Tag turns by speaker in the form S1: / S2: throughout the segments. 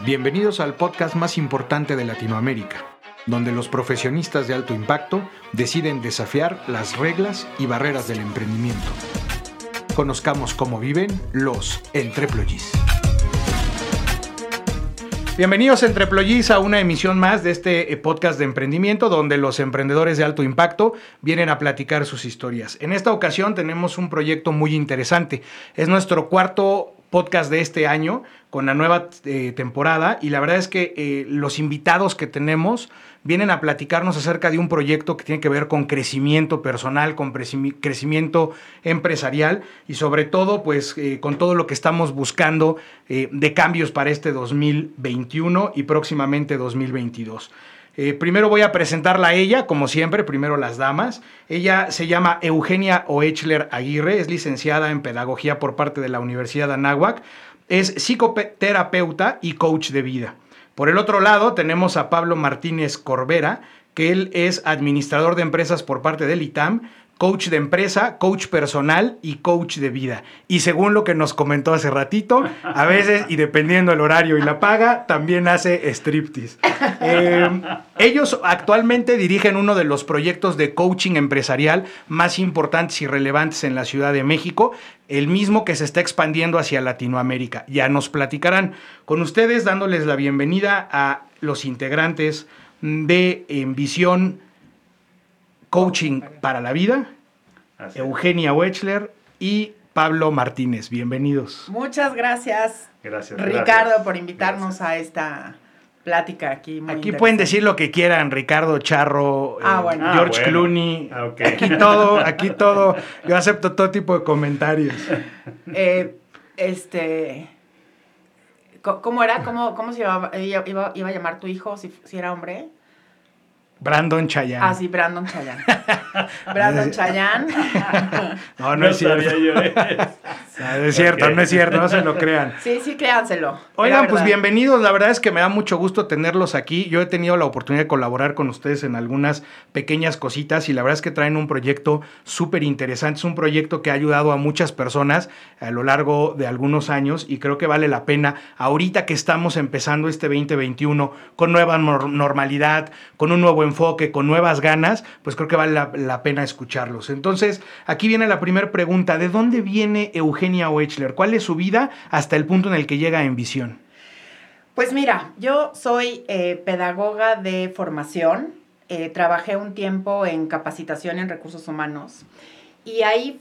S1: Bienvenidos al podcast más importante de Latinoamérica, donde los profesionistas de alto impacto deciden desafiar las reglas y barreras del emprendimiento. Conozcamos cómo viven los entreployees. Bienvenidos Entreployees a una emisión más de este eh, podcast de emprendimiento donde los emprendedores de alto impacto vienen a platicar sus historias. En esta ocasión tenemos un proyecto muy interesante. Es nuestro cuarto podcast de este año con la nueva eh, temporada y la verdad es que eh, los invitados que tenemos vienen a platicarnos acerca de un proyecto que tiene que ver con crecimiento personal, con crecimiento empresarial y sobre todo pues eh, con todo lo que estamos buscando de cambios para este 2021 y próximamente 2022. Primero voy a presentarla a ella, como siempre, primero las damas. Ella se llama Eugenia Oechler Aguirre, es licenciada en Pedagogía por parte de la Universidad de Anáhuac es psicoterapeuta y coach de vida. Por el otro lado, tenemos a Pablo Martínez Corbera, que él es administrador de empresas por parte del ITAM, coach de empresa, coach personal y coach de vida. Y según lo que nos comentó hace ratito, a veces, y dependiendo el horario y la paga, también hace striptease. Eh, ellos actualmente dirigen uno de los proyectos de coaching empresarial más importantes y relevantes en la Ciudad de México, el mismo que se está expandiendo hacia Latinoamérica. Ya nos platicarán con ustedes dándoles la bienvenida a los integrantes de Visión Coaching para la Vida, Eugenia Wechler y Pablo Martínez. Bienvenidos.
S2: Muchas gracias,
S3: gracias
S2: Ricardo, por invitarnos a esta plática aquí.
S1: aquí pueden decir lo que quieran, Ricardo Charro,
S2: ah, eh,
S1: ah, George Clooney. Ah, aquí todo, aquí todo. Yo acepto todo tipo de comentarios.
S2: Eh, este. ¿Cómo era? ¿Cómo, cómo se iba, iba, a llamar tu hijo si, si era hombre?
S1: Brandon Chayan.
S2: Ah, sí, Brandon Chayan. Brandon Chayan.
S1: no, no, es cierto. no es cierto, no es cierto, no se lo crean.
S2: Sí, sí, créanselo.
S1: Oigan, pues bienvenidos. La verdad es que me da mucho gusto tenerlos aquí. Yo he tenido la oportunidad de colaborar con ustedes en algunas pequeñas cositas y la verdad es que traen un proyecto súper interesante. Es un proyecto que ha ayudado a muchas personas a lo largo de algunos años y creo que vale la pena ahorita que estamos empezando este 2021 con nueva normalidad, con un nuevo enfoque, con nuevas ganas, pues creo que vale la, pena escucharlos. Entonces, aquí viene la primera pregunta. ¿De dónde viene Eugenia Oechler? ¿Cuál es su vida hasta el punto en el que llega en visión?
S2: Pues mira, yo soy eh, pedagoga de formación. Eh, trabajé un tiempo en capacitación en recursos humanos y ahí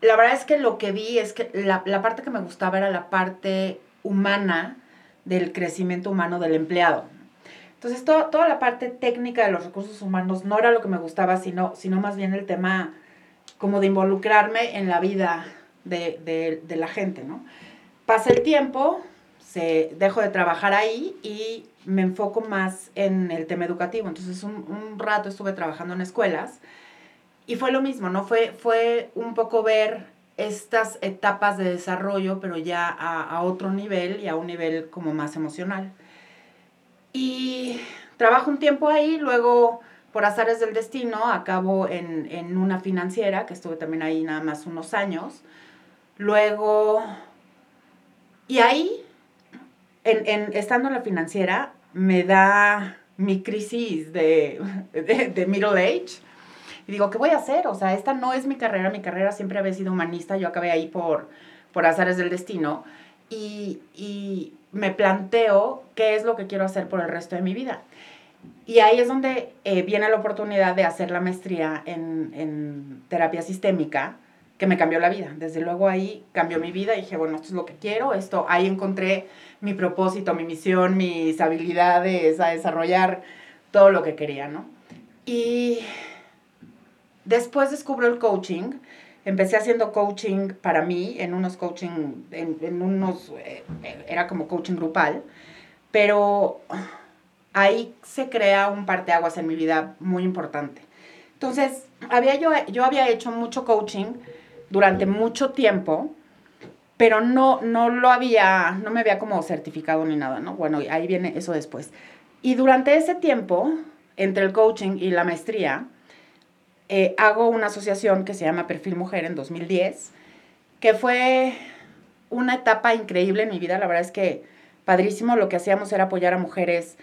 S2: la verdad es que lo que vi es que la, la parte que me gustaba era la parte humana del crecimiento humano del empleado. Entonces, toda la parte técnica de los recursos humanos no era lo que me gustaba, sino, sino más bien el tema como de involucrarme en la vida de, la gente, ¿no? Pasa el tiempo, se, dejo de trabajar ahí y me enfoco más en el tema educativo. Entonces, un, rato estuve trabajando en escuelas y fue lo mismo, ¿no? Fue, fue un poco ver estas etapas de desarrollo, pero ya a, a otro nivel y a un nivel como más emocional. Y trabajo un tiempo ahí, luego por azares del destino acabo en, una financiera, que estuve también ahí nada más unos años. Luego, y ahí, en, estando en la financiera, me da mi crisis de, de, middle age. Y digo, ¿qué voy a hacer? O sea, esta no es mi carrera, mi carrera siempre había sido humanista, yo acabé ahí por, por azares del destino. Y, y me planteo qué es lo que quiero hacer por el resto de mi vida. Y ahí es donde eh, viene la oportunidad de hacer la maestría en, terapia sistémica, que me cambió la vida. Desde luego ahí cambió mi vida y dije, bueno, esto es lo que quiero, esto, ahí encontré mi propósito, mi misión, mis habilidades, a desarrollar todo lo que quería, ¿no? Y después descubro el coaching Empecé haciendo coaching para mí, en unos coaching, en, unos, eh, era como coaching grupal, pero ahí se crea un parteaguas en mi vida muy importante. Entonces, había yo, yo había hecho mucho coaching durante mucho tiempo, pero no, no lo había, no me había como certificado ni nada, ¿no? Bueno, ahí viene eso después. Y durante ese tiempo, entre el coaching y la maestría, eh, hago una asociación que se llama Perfil Mujer en 2010, que fue una etapa increíble en mi vida. La verdad es que padrísimo. Lo que hacíamos era apoyar a mujeres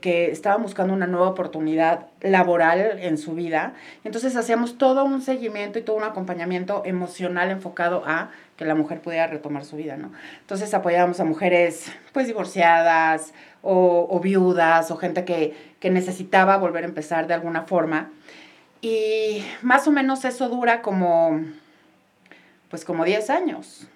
S2: que, estaban buscando una nueva oportunidad laboral en su vida. Entonces hacíamos todo un seguimiento y todo un acompañamiento emocional enfocado a que la mujer pudiera retomar su vida, ¿no? Entonces apoyábamos a mujeres pues divorciadas o, o viudas o gente que, que necesitaba volver a empezar de alguna forma. Y más o menos eso dura como, pues como 10 años.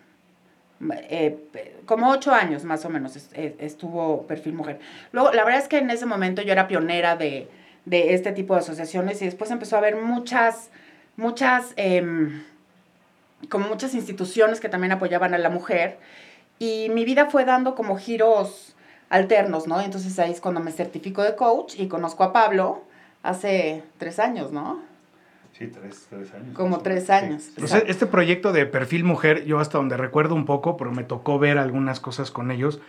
S2: Eh, como 8 años más o menos estuvo Perfil Mujer. Luego, la verdad es que en ese momento yo era pionera de, de este tipo de asociaciones y después empezó a haber muchas, muchas, eh, como muchas instituciones que también apoyaban a la mujer y mi vida fue dando como giros alternos, ¿no? Entonces ahí es cuando me certifico de coach y conozco a Pablo hace tres años, ¿no?
S3: Sí, tres, tres años.
S2: Como tres años.
S1: Sí. Pues este proyecto de perfil mujer, yo hasta donde recuerdo un poco, pero me tocó ver algunas cosas con ellos,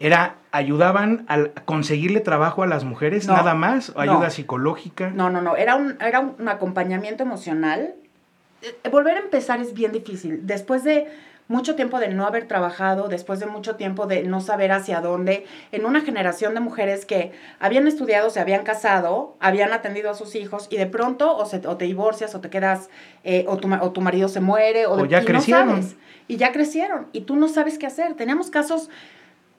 S1: era, ayudaban a conseguirle trabajo a las mujeres, no, nada más, ayuda
S2: no.
S1: psicológica.
S2: No, no, no, era un, era un acompañamiento emocional. Eh, volver a empezar es bien difícil. Después de mucho tiempo de no haber trabajado, después de mucho tiempo de no saber hacia dónde, en una generación de mujeres que habían estudiado, se habían casado, habían atendido a sus hijos y de pronto o, se, o te divorcias o te quedas, eh, o, tu, o, tu, marido se muere, o,
S1: o ya
S2: y
S1: crecieron.
S2: No sabes, y ya crecieron y tú no sabes qué hacer. Teníamos casos...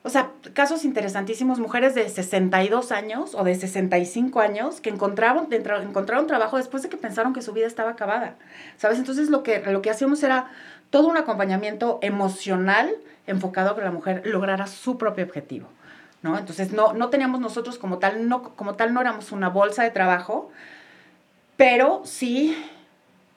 S2: O sea, casos interesantísimos, mujeres de 62 años o de 65 años que encontraron, encontraron trabajo después de que pensaron que su vida estaba acabada. ¿Sabes? Entonces lo que, lo que hacíamos era todo un acompañamiento emocional enfocado a que la mujer lograra su propio objetivo. ¿no? Entonces, no, no teníamos nosotros como tal, no, como tal no éramos una bolsa de trabajo, pero sí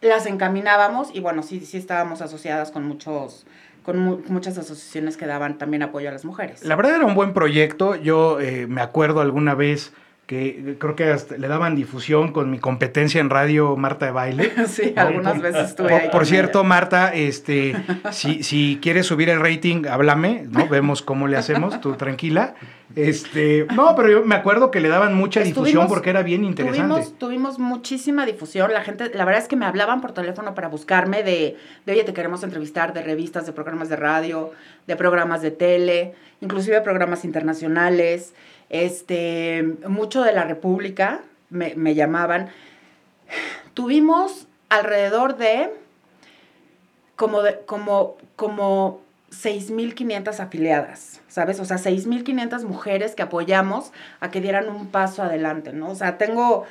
S2: las encaminábamos y bueno, sí, sí estábamos asociadas con muchos con mu muchas asociaciones que daban también apoyo a las mujeres.
S1: La verdad era un buen proyecto. Yo eh, me acuerdo alguna vez que creo que hasta le daban difusión con mi competencia en radio Marta de Baile.
S2: Sí, algunas
S1: por,
S2: veces estuve
S1: por,
S2: ahí.
S1: por cierto, Marta, este, si, si quieres subir el rating, háblame, ¿no? Vemos cómo le hacemos, tú tranquila. Este, no, pero yo me acuerdo que le daban mucha
S2: Estuvimos,
S1: difusión porque era bien interesante.
S2: Tuvimos, tuvimos muchísima difusión. La gente, la verdad es que me hablaban por teléfono para buscarme de, de, oye, te queremos entrevistar, de revistas, de programas de radio, de programas de tele, inclusive programas internacionales este, mucho de la República me, me llamaban. Tuvimos alrededor de como, de, como, como 6.500 afiliadas, ¿sabes? O sea, 6.500 mujeres que apoyamos a que dieran un paso adelante, ¿no? O sea, tengo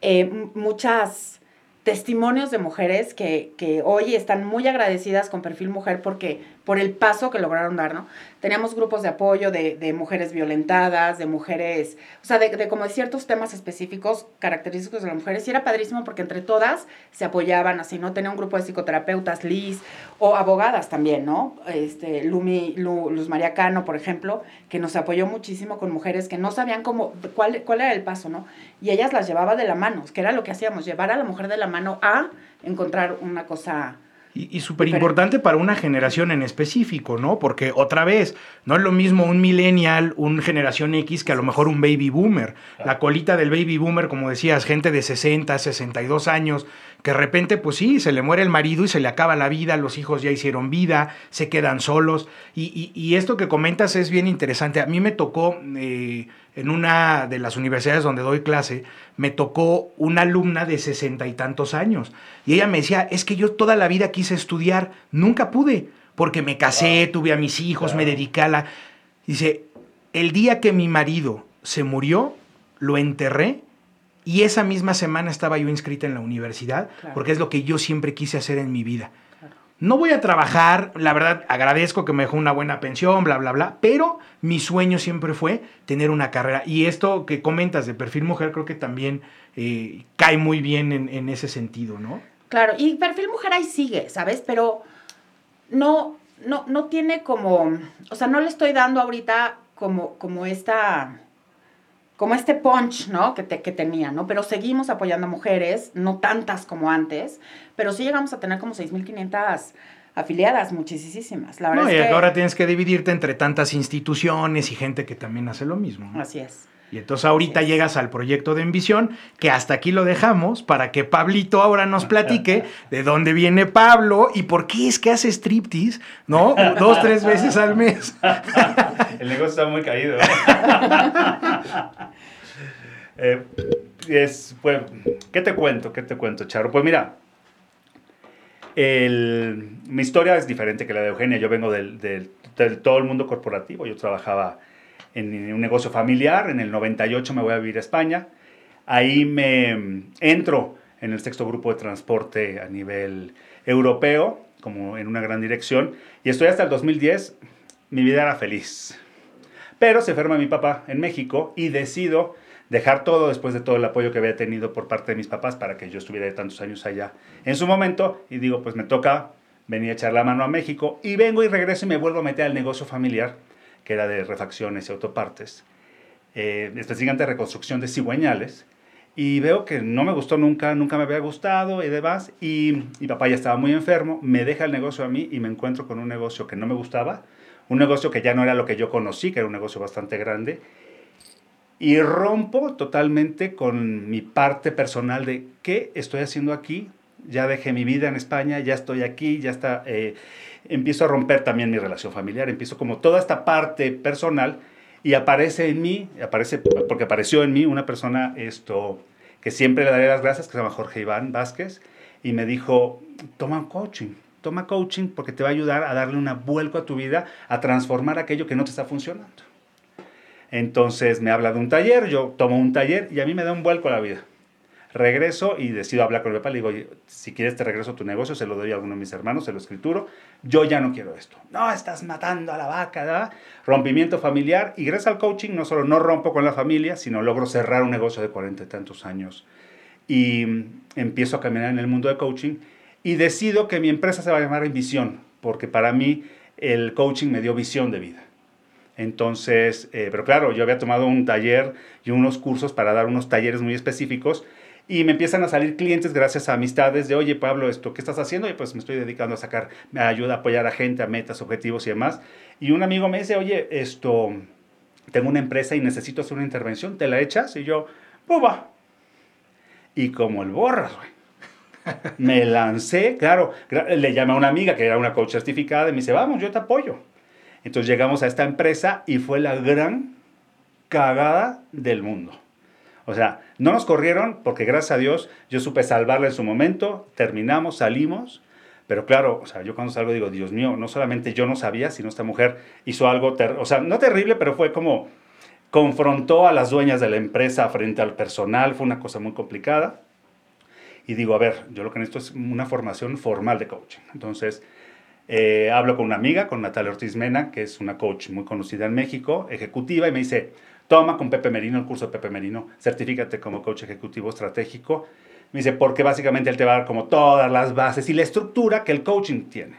S2: eh, muchas testimonios de mujeres que, que, hoy están muy agradecidas con Perfil Mujer porque por el paso que lograron dar, ¿no? Teníamos grupos de apoyo de, mujeres violentadas, de mujeres, o sea, de, de, como de ciertos temas específicos característicos de las mujeres, y era padrísimo porque entre todas se apoyaban, así, ¿no? Tenía un grupo de psicoterapeutas, Liz, o abogadas también, ¿no? Este, Lumi, Lu, Luz María Cano, por ejemplo, que nos apoyó muchísimo con mujeres que no sabían cómo, cuál, cuál era el paso, ¿no? Y ellas las llevaba de la mano, que era lo que hacíamos, llevar a la mujer de la mano a encontrar una cosa
S1: y, y súper importante para una generación en específico, ¿no? Porque otra vez, no es lo mismo un millennial, un generación X, que a lo mejor un baby boomer. La colita del baby boomer, como decías, gente de 60, 62 años, que de repente, pues sí, se le muere el marido y se le acaba la vida, los hijos ya hicieron vida, se quedan solos. Y, y, y esto que comentas es bien interesante. A mí me tocó, eh, en una de las universidades donde doy clase, me tocó una alumna de sesenta y tantos años. Y ella me decía, es que yo toda la vida quise estudiar, nunca pude, porque me casé, tuve a mis hijos, me dediqué a la... Dice, el día que mi marido se murió, lo enterré y esa misma semana estaba yo inscrita en la universidad, porque es lo que yo siempre quise hacer en mi vida. No voy a trabajar, la verdad agradezco que me dejó una buena pensión, bla, bla, bla, pero mi sueño siempre fue tener una carrera. Y esto que comentas de perfil mujer creo que también eh, cae muy bien en, en, ese sentido, ¿no?
S2: Claro, y perfil mujer ahí sigue, ¿sabes? Pero no, no, no tiene como, o sea, no le estoy dando ahorita como, como esta como este punch, ¿no? Que, te, que tenía, ¿no? Pero seguimos apoyando a mujeres, no tantas como antes, pero sí llegamos a tener como 6.500 afiliadas, muchísimas. La verdad
S1: no,
S2: es
S1: y
S2: que...
S1: ahora tienes que dividirte entre tantas instituciones y gente que también hace lo mismo. ¿no?
S2: Así es.
S1: Y entonces ahorita llegas al proyecto de Envisión, que hasta aquí lo dejamos para que Pablito ahora nos platique de dónde viene Pablo y por qué es que hace striptease, ¿no? Dos, tres veces al mes.
S3: El negocio está muy caído. Eh, es, pues, ¿Qué te cuento? ¿Qué te cuento, Charo? Pues mira, mi historia es diferente que la de Eugenia. Yo vengo del, del, todo el mundo corporativo. Yo trabajaba en un negocio familiar. En el 98 me voy a vivir a España. Ahí me entro en el sexto grupo de transporte a nivel europeo, como en una gran dirección. Y estoy hasta el 2010. Mi vida era feliz. Pero se enferma mi papá en México y decido dejar todo después de todo el apoyo que había tenido por parte de mis papás para que yo estuviera de tantos años allá en su momento. Y digo, pues me toca venir a echar la mano a México y vengo y regreso y me vuelvo a meter al negocio familiar, que era de refacciones y autopartes, eh, específicamente reconstrucción de cigüeñales. Y veo que no me gustó nunca, nunca me había gustado y demás. Y mi papá ya estaba muy enfermo, me deja el negocio a mí y me encuentro con un negocio que no me gustaba, un negocio que ya no era lo que yo conocí, que era un negocio bastante grande y rompo totalmente con mi parte personal de qué estoy haciendo aquí. Ya dejé mi vida en España, ya estoy aquí, ya está. Eh, empiezo a romper también mi relación familiar, empiezo como toda esta parte personal y aparece en mí, aparece, porque apareció en mí una persona esto, que siempre le daré las gracias, que se llama Jorge Iván Vázquez, y me dijo, toma coaching, toma coaching porque te va a ayudar a darle una vuelco a tu vida, a transformar aquello que no te está funcionando. Entonces me habla de un taller, yo tomo un taller y a mí me da un vuelco a la vida. Regreso y decido hablar con mi papá. Le digo, si quieres te regreso tu negocio, se lo doy a alguno de mis hermanos, se lo escrituro. Yo ya no quiero esto. No, estás matando a la vaca, ¿verdad? Rompimiento familiar. Y gracias al coaching no solo no rompo con la familia, sino logro cerrar un negocio de cuarenta y tantos años. Y empiezo a caminar en el mundo de coaching y decido que mi empresa se va a llamar Visión, porque para mí el coaching me dio visión de vida. Entonces, eh, pero claro, yo había tomado un taller y unos cursos para dar unos talleres muy específicos y me empiezan a salir clientes gracias a amistades de, oye Pablo, esto, ¿qué estás haciendo? Y pues me estoy dedicando a sacar, ayuda a apoyar a gente, a metas, objetivos y demás. Y un amigo me dice, oye, esto, tengo una empresa y necesito hacer una intervención, ¿te la echas? Y yo, ¡buba! Y como el borras, güey. Me lancé, claro, le llamé a una amiga que era una coach certificada y me dice, vamos, yo te apoyo. Entonces llegamos a esta empresa y fue la gran cagada del mundo. O sea, no nos corrieron porque gracias a Dios yo supe salvarla en su momento, terminamos, salimos, pero claro, o sea, yo cuando salgo digo, Dios mío, no solamente yo no sabía, sino esta mujer hizo algo, o sea, no terrible, pero fue como confrontó a las dueñas de la empresa frente al personal, fue una cosa muy complicada. Y digo, a ver, yo lo que necesito es una formación formal de coaching. Entonces, eh, hablo con una amiga, con Natalia Ortiz Mena, que es una coach muy conocida en México, ejecutiva, y me dice, toma con Pepe Merino el curso de Pepe Merino, certifícate como coach ejecutivo estratégico. Me dice, porque básicamente él te va a dar como todas las bases y la estructura que el coaching tiene.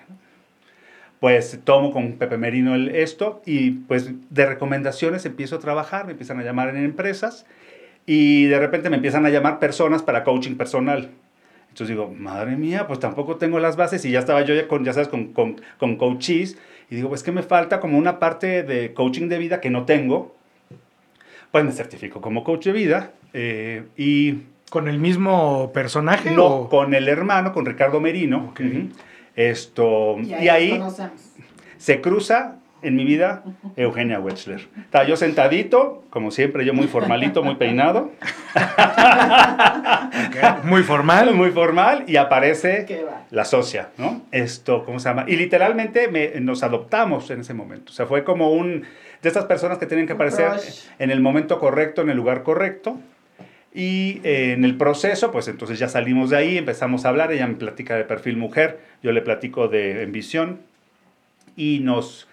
S3: Pues tomo con Pepe Merino el, esto y pues de recomendaciones empiezo a trabajar, me empiezan a llamar en empresas y de repente me empiezan a llamar personas para coaching personal. Entonces digo, madre mía, pues tampoco tengo las bases y ya estaba yo ya con, ya sabes, con, con, con coaches y digo, pues que me falta como una parte de coaching de vida que no tengo. Pues me certifico como coach de vida eh, y...
S1: ¿Con el mismo personaje?
S3: No, con el hermano, con Ricardo Merino. Esto, y ahí, y ahí se cruza en mi vida Eugenia Wechsler. Estaba yo sentadito, como siempre, yo muy formalito, muy peinado.
S1: Muy formal.
S3: Muy formal, y aparece la socia, ¿no? Esto, ¿cómo se llama? Y literalmente me, nos adoptamos en ese momento. O sea, fue como un de estas personas que tienen que aparecer en el momento correcto, en el lugar correcto. Y eh, en el proceso, pues entonces ya salimos de ahí, empezamos a hablar, ella me platica de perfil mujer, yo le platico de ambición y nos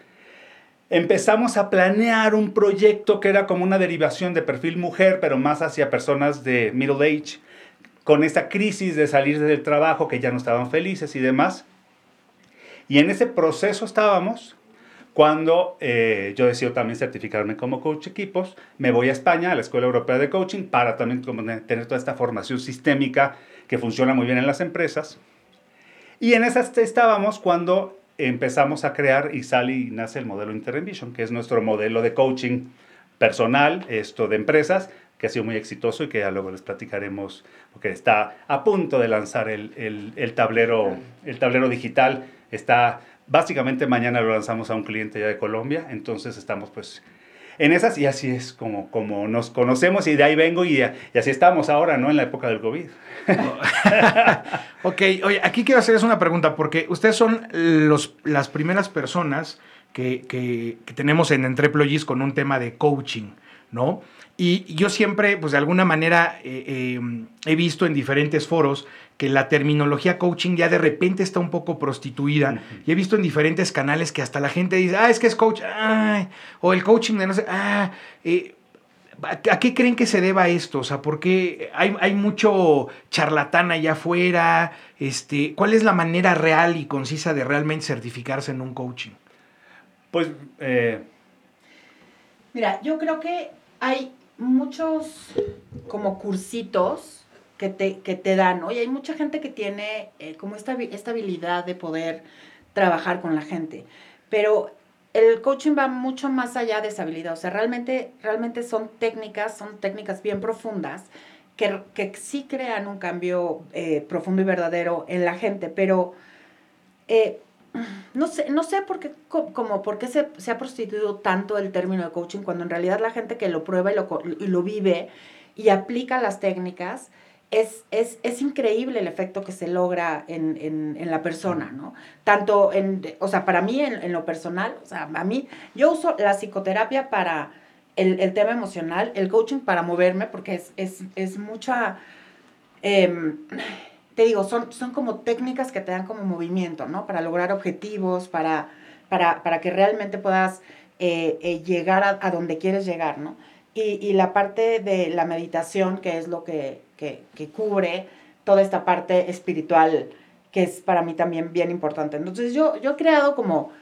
S3: empezamos a planear un proyecto que era como una derivación de perfil mujer, pero más hacia personas de middle age, con esa crisis de salir del trabajo que ya no estaban felices y demás. Y en ese proceso estábamos cuando eh, yo decido también certificarme como coach equipos, me voy a España, a la Escuela Europea de Coaching, para también tener toda esta formación sistémica que funciona muy bien en las empresas. Y en esas estábamos cuando empezamos a crear y sale y nace el modelo Intervention, que es nuestro modelo de coaching personal, esto de empresas, que ha sido muy exitoso y que ya luego les platicaremos, porque está a punto de lanzar el, el, el tablero, el tablero digital. Está, básicamente mañana lo lanzamos a un cliente ya de Colombia, entonces estamos pues en esas y así es como, como nos conocemos y de ahí vengo y, así estamos ahora, ¿no? En la época del COVID.
S1: ok, oye, aquí quiero hacerles una pregunta porque ustedes son los, las primeras personas que, que, que tenemos en Entreployees con un tema de coaching, ¿no? Y yo siempre, pues de alguna manera, eh, eh, he visto en diferentes foros que la terminología coaching ya de repente está un poco prostituida. Y he visto en diferentes canales que hasta la gente dice, ah, es que es coach, o el coaching de no sé, ah, eh, ¿A qué creen que se deba esto? O sea, ¿por qué hay, hay, mucho charlatán allá afuera? Este, ¿Cuál es la manera real y concisa de realmente certificarse en un coaching?
S3: Pues,
S2: mira, yo creo que hay muchos como cursitos que te, que te dan, ¿no? Y hay mucha gente que tiene eh, como esta, esta habilidad de poder trabajar con la gente, pero el coaching va mucho más allá de esa habilidad, o sea, realmente, realmente son técnicas, son técnicas bien profundas que, que sí crean un cambio eh, profundo y verdadero en la gente, pero eh, no sé, no sé por qué, como, por qué se, se, ha prostituido tanto el término de coaching cuando en realidad la gente que lo prueba y lo, y lo vive y aplica las técnicas, es, es, es, increíble el efecto que se logra en, en, en, la persona, ¿no? Tanto en, o sea, para mí en, lo personal, o sea, a mí, yo uso la psicoterapia para el, el tema emocional, el coaching para moverme, porque es, es, es mucha... Eh, te digo, son, son como técnicas que te dan como movimiento, ¿no? Para lograr objetivos, para, para, para que realmente puedas eh, eh, llegar a, donde quieres llegar, ¿no? Y, y, la parte de la meditación, que es lo que, que, que, cubre toda esta parte espiritual, que es para mí también bien importante. Entonces yo, yo he creado como...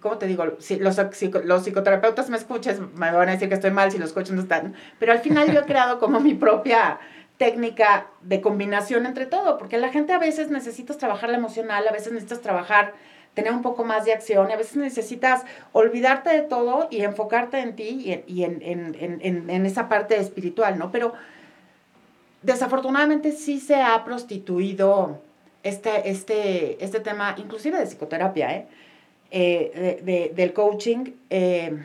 S2: ¿Cómo te digo? Si los, los psicoterapeutas me escuchen, me van a decir que estoy mal si los coaches no están. Pero al final yo he creado como mi propia técnica de combinación entre todo, porque la gente a veces necesitas trabajar la emocional, a veces necesitas trabajar, tener un poco más de acción, a veces necesitas olvidarte de todo y enfocarte en ti y, en, en, en, en, esa parte espiritual, ¿no? Pero desafortunadamente sí se ha prostituido este, este, este tema, inclusive de psicoterapia, ¿eh? eh de, del coaching, eh,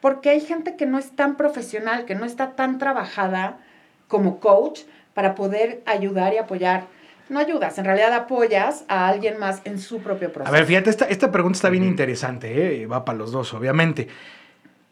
S2: porque hay gente que no es tan profesional, que no está tan trabajada, como coach para poder ayudar y apoyar. No ayudas, en realidad apoyas a alguien más en su propio proceso.
S1: A ver, fíjate, esta, esta pregunta está bien interesante, ¿eh? va para los dos, obviamente.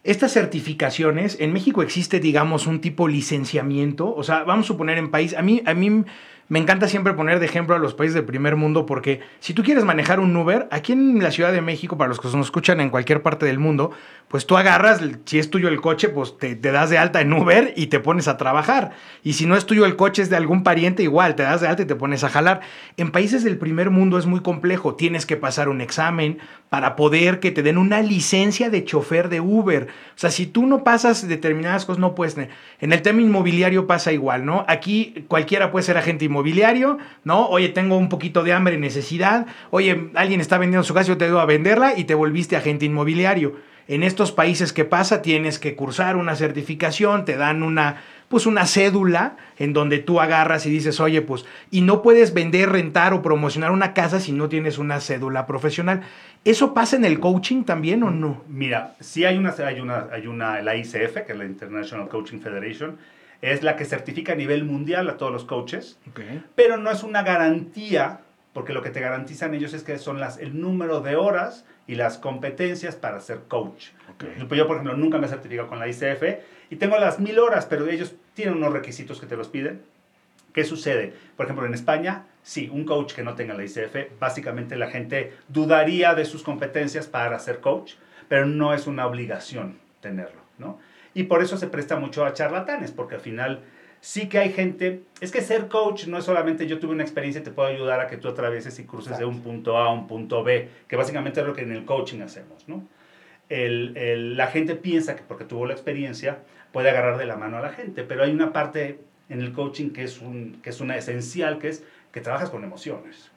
S1: Estas certificaciones, en México existe, digamos, un tipo licenciamiento, o sea, vamos a suponer en país, a mí, a mí me encanta siempre poner de ejemplo a los países del primer mundo porque si tú quieres manejar un Uber, aquí en la Ciudad de México, para los que nos escuchan en cualquier parte del mundo, pues tú agarras, si es tuyo el coche, pues te, das de alta en Uber y te pones a trabajar. Y si no es tuyo el coche, es de algún pariente, igual, te das de alta y te pones a jalar. En países del primer mundo es muy complejo, tienes que pasar un examen para poder que te den una licencia de chofer de Uber. O sea, si tú no pasas determinadas cosas, no puedes... En el tema inmobiliario pasa igual, ¿no? Aquí cualquiera puede ser agente inmobiliario inmobiliario, ¿no? Oye, tengo un poquito de hambre necesidad. Oye, alguien está vendiendo su casa, yo te doy a venderla y te volviste agente inmobiliario. En estos países, ¿qué pasa? Tienes que cursar una certificación, te dan una, pues una cédula en donde tú agarras y dices, oye, pues, y no puedes vender, rentar o promocionar una casa si no tienes una cédula profesional. ¿Eso pasa en el coaching también o no?
S3: Mira, sí hay una, hay una, hay una, la ICF, que es la International Coaching Federation, es la que certifica a nivel mundial a todos los coaches, pero no es una garantía, porque lo que te garantizan ellos es que son las, el número de horas y las competencias para ser coach. Yo, por ejemplo, nunca me he certificado con la ICF y tengo las mil horas, pero ellos tienen unos requisitos que te los piden. ¿Qué sucede? Por ejemplo, en España, sí, un coach que no tenga la ICF, básicamente la gente dudaría de sus competencias para ser coach, pero no es una obligación tenerlo, ¿no? Y por eso se presta mucho a charlatanes, porque al final sí que hay gente, es que ser coach no es solamente yo tuve una experiencia y te puedo ayudar a que tú atravieses y cruces de un punto A a un punto B, que básicamente es lo que en el coaching hacemos, ¿no? El, el, la gente piensa que porque tuvo la experiencia puede agarrar de la mano a la gente, pero hay una parte en el coaching que es, un, que es una esencial, que es que trabajas con emociones.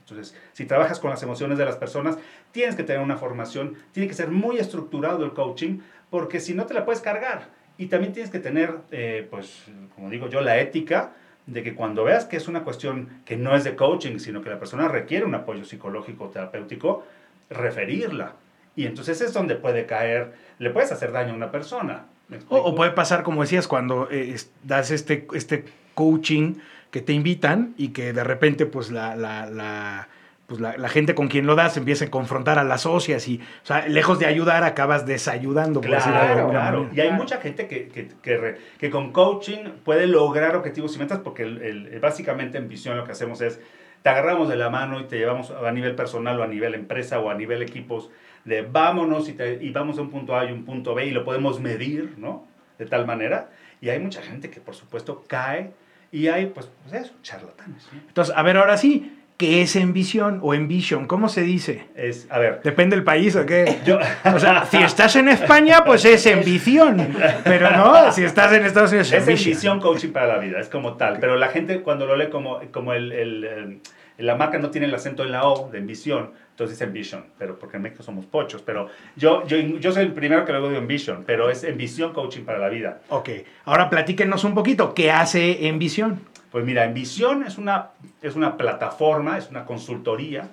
S3: Entonces, si trabajas con las emociones de las personas, tienes que tener una formación, tiene que ser muy estructurado el coaching, porque si no te la puedes cargar. Y también tienes que tener, eh, pues, como digo yo, la ética de que cuando veas que es una cuestión que no es de coaching, sino que la persona requiere un apoyo psicológico o terapéutico, referirla. Y entonces es donde puede caer, le puedes hacer daño a una persona.
S1: O, puede pasar, como decías, cuando eh, das este, este coaching que te invitan y que de repente pues la, la, la pues la, gente con quien lo das empieza a confrontar a las socias y, o sea, lejos de ayudar, acabas desayudando.
S3: Claro, claro. Y hay mucha gente que, que, que, que, con coaching puede lograr objetivos y metas porque el, básicamente en visión lo que hacemos es, te agarramos de la mano y te llevamos a nivel personal o a nivel empresa o a nivel equipos de vámonos y, y vamos a un punto A y un punto B y lo podemos medir, ¿no? De tal manera. Y hay mucha gente que por supuesto cae y hay, pues, pues eso, charlatanes.
S1: Entonces, a ver, ahora sí, ¿qué es Envision o Envision? ¿Cómo se dice?
S3: Es, a ver.
S1: Depende del país o qué. Yo, o sea, si estás en España, pues es Envision. Pero no, si estás en Estados Unidos,
S3: es Envision. Coaching para la vida, es como tal. Pero la gente cuando lo lee como, como el, el, la marca no tiene el acento en la O de Envision, entonces es Envision, pero porque en México somos pochos, pero yo, yo, yo soy el primero que lo digo Envision, pero es Envision Coaching para la vida.
S1: Ok, ahora platíquenos un poquito, ¿qué hace Envision?
S3: Pues mira, Envision es una, es una plataforma, es una consultoría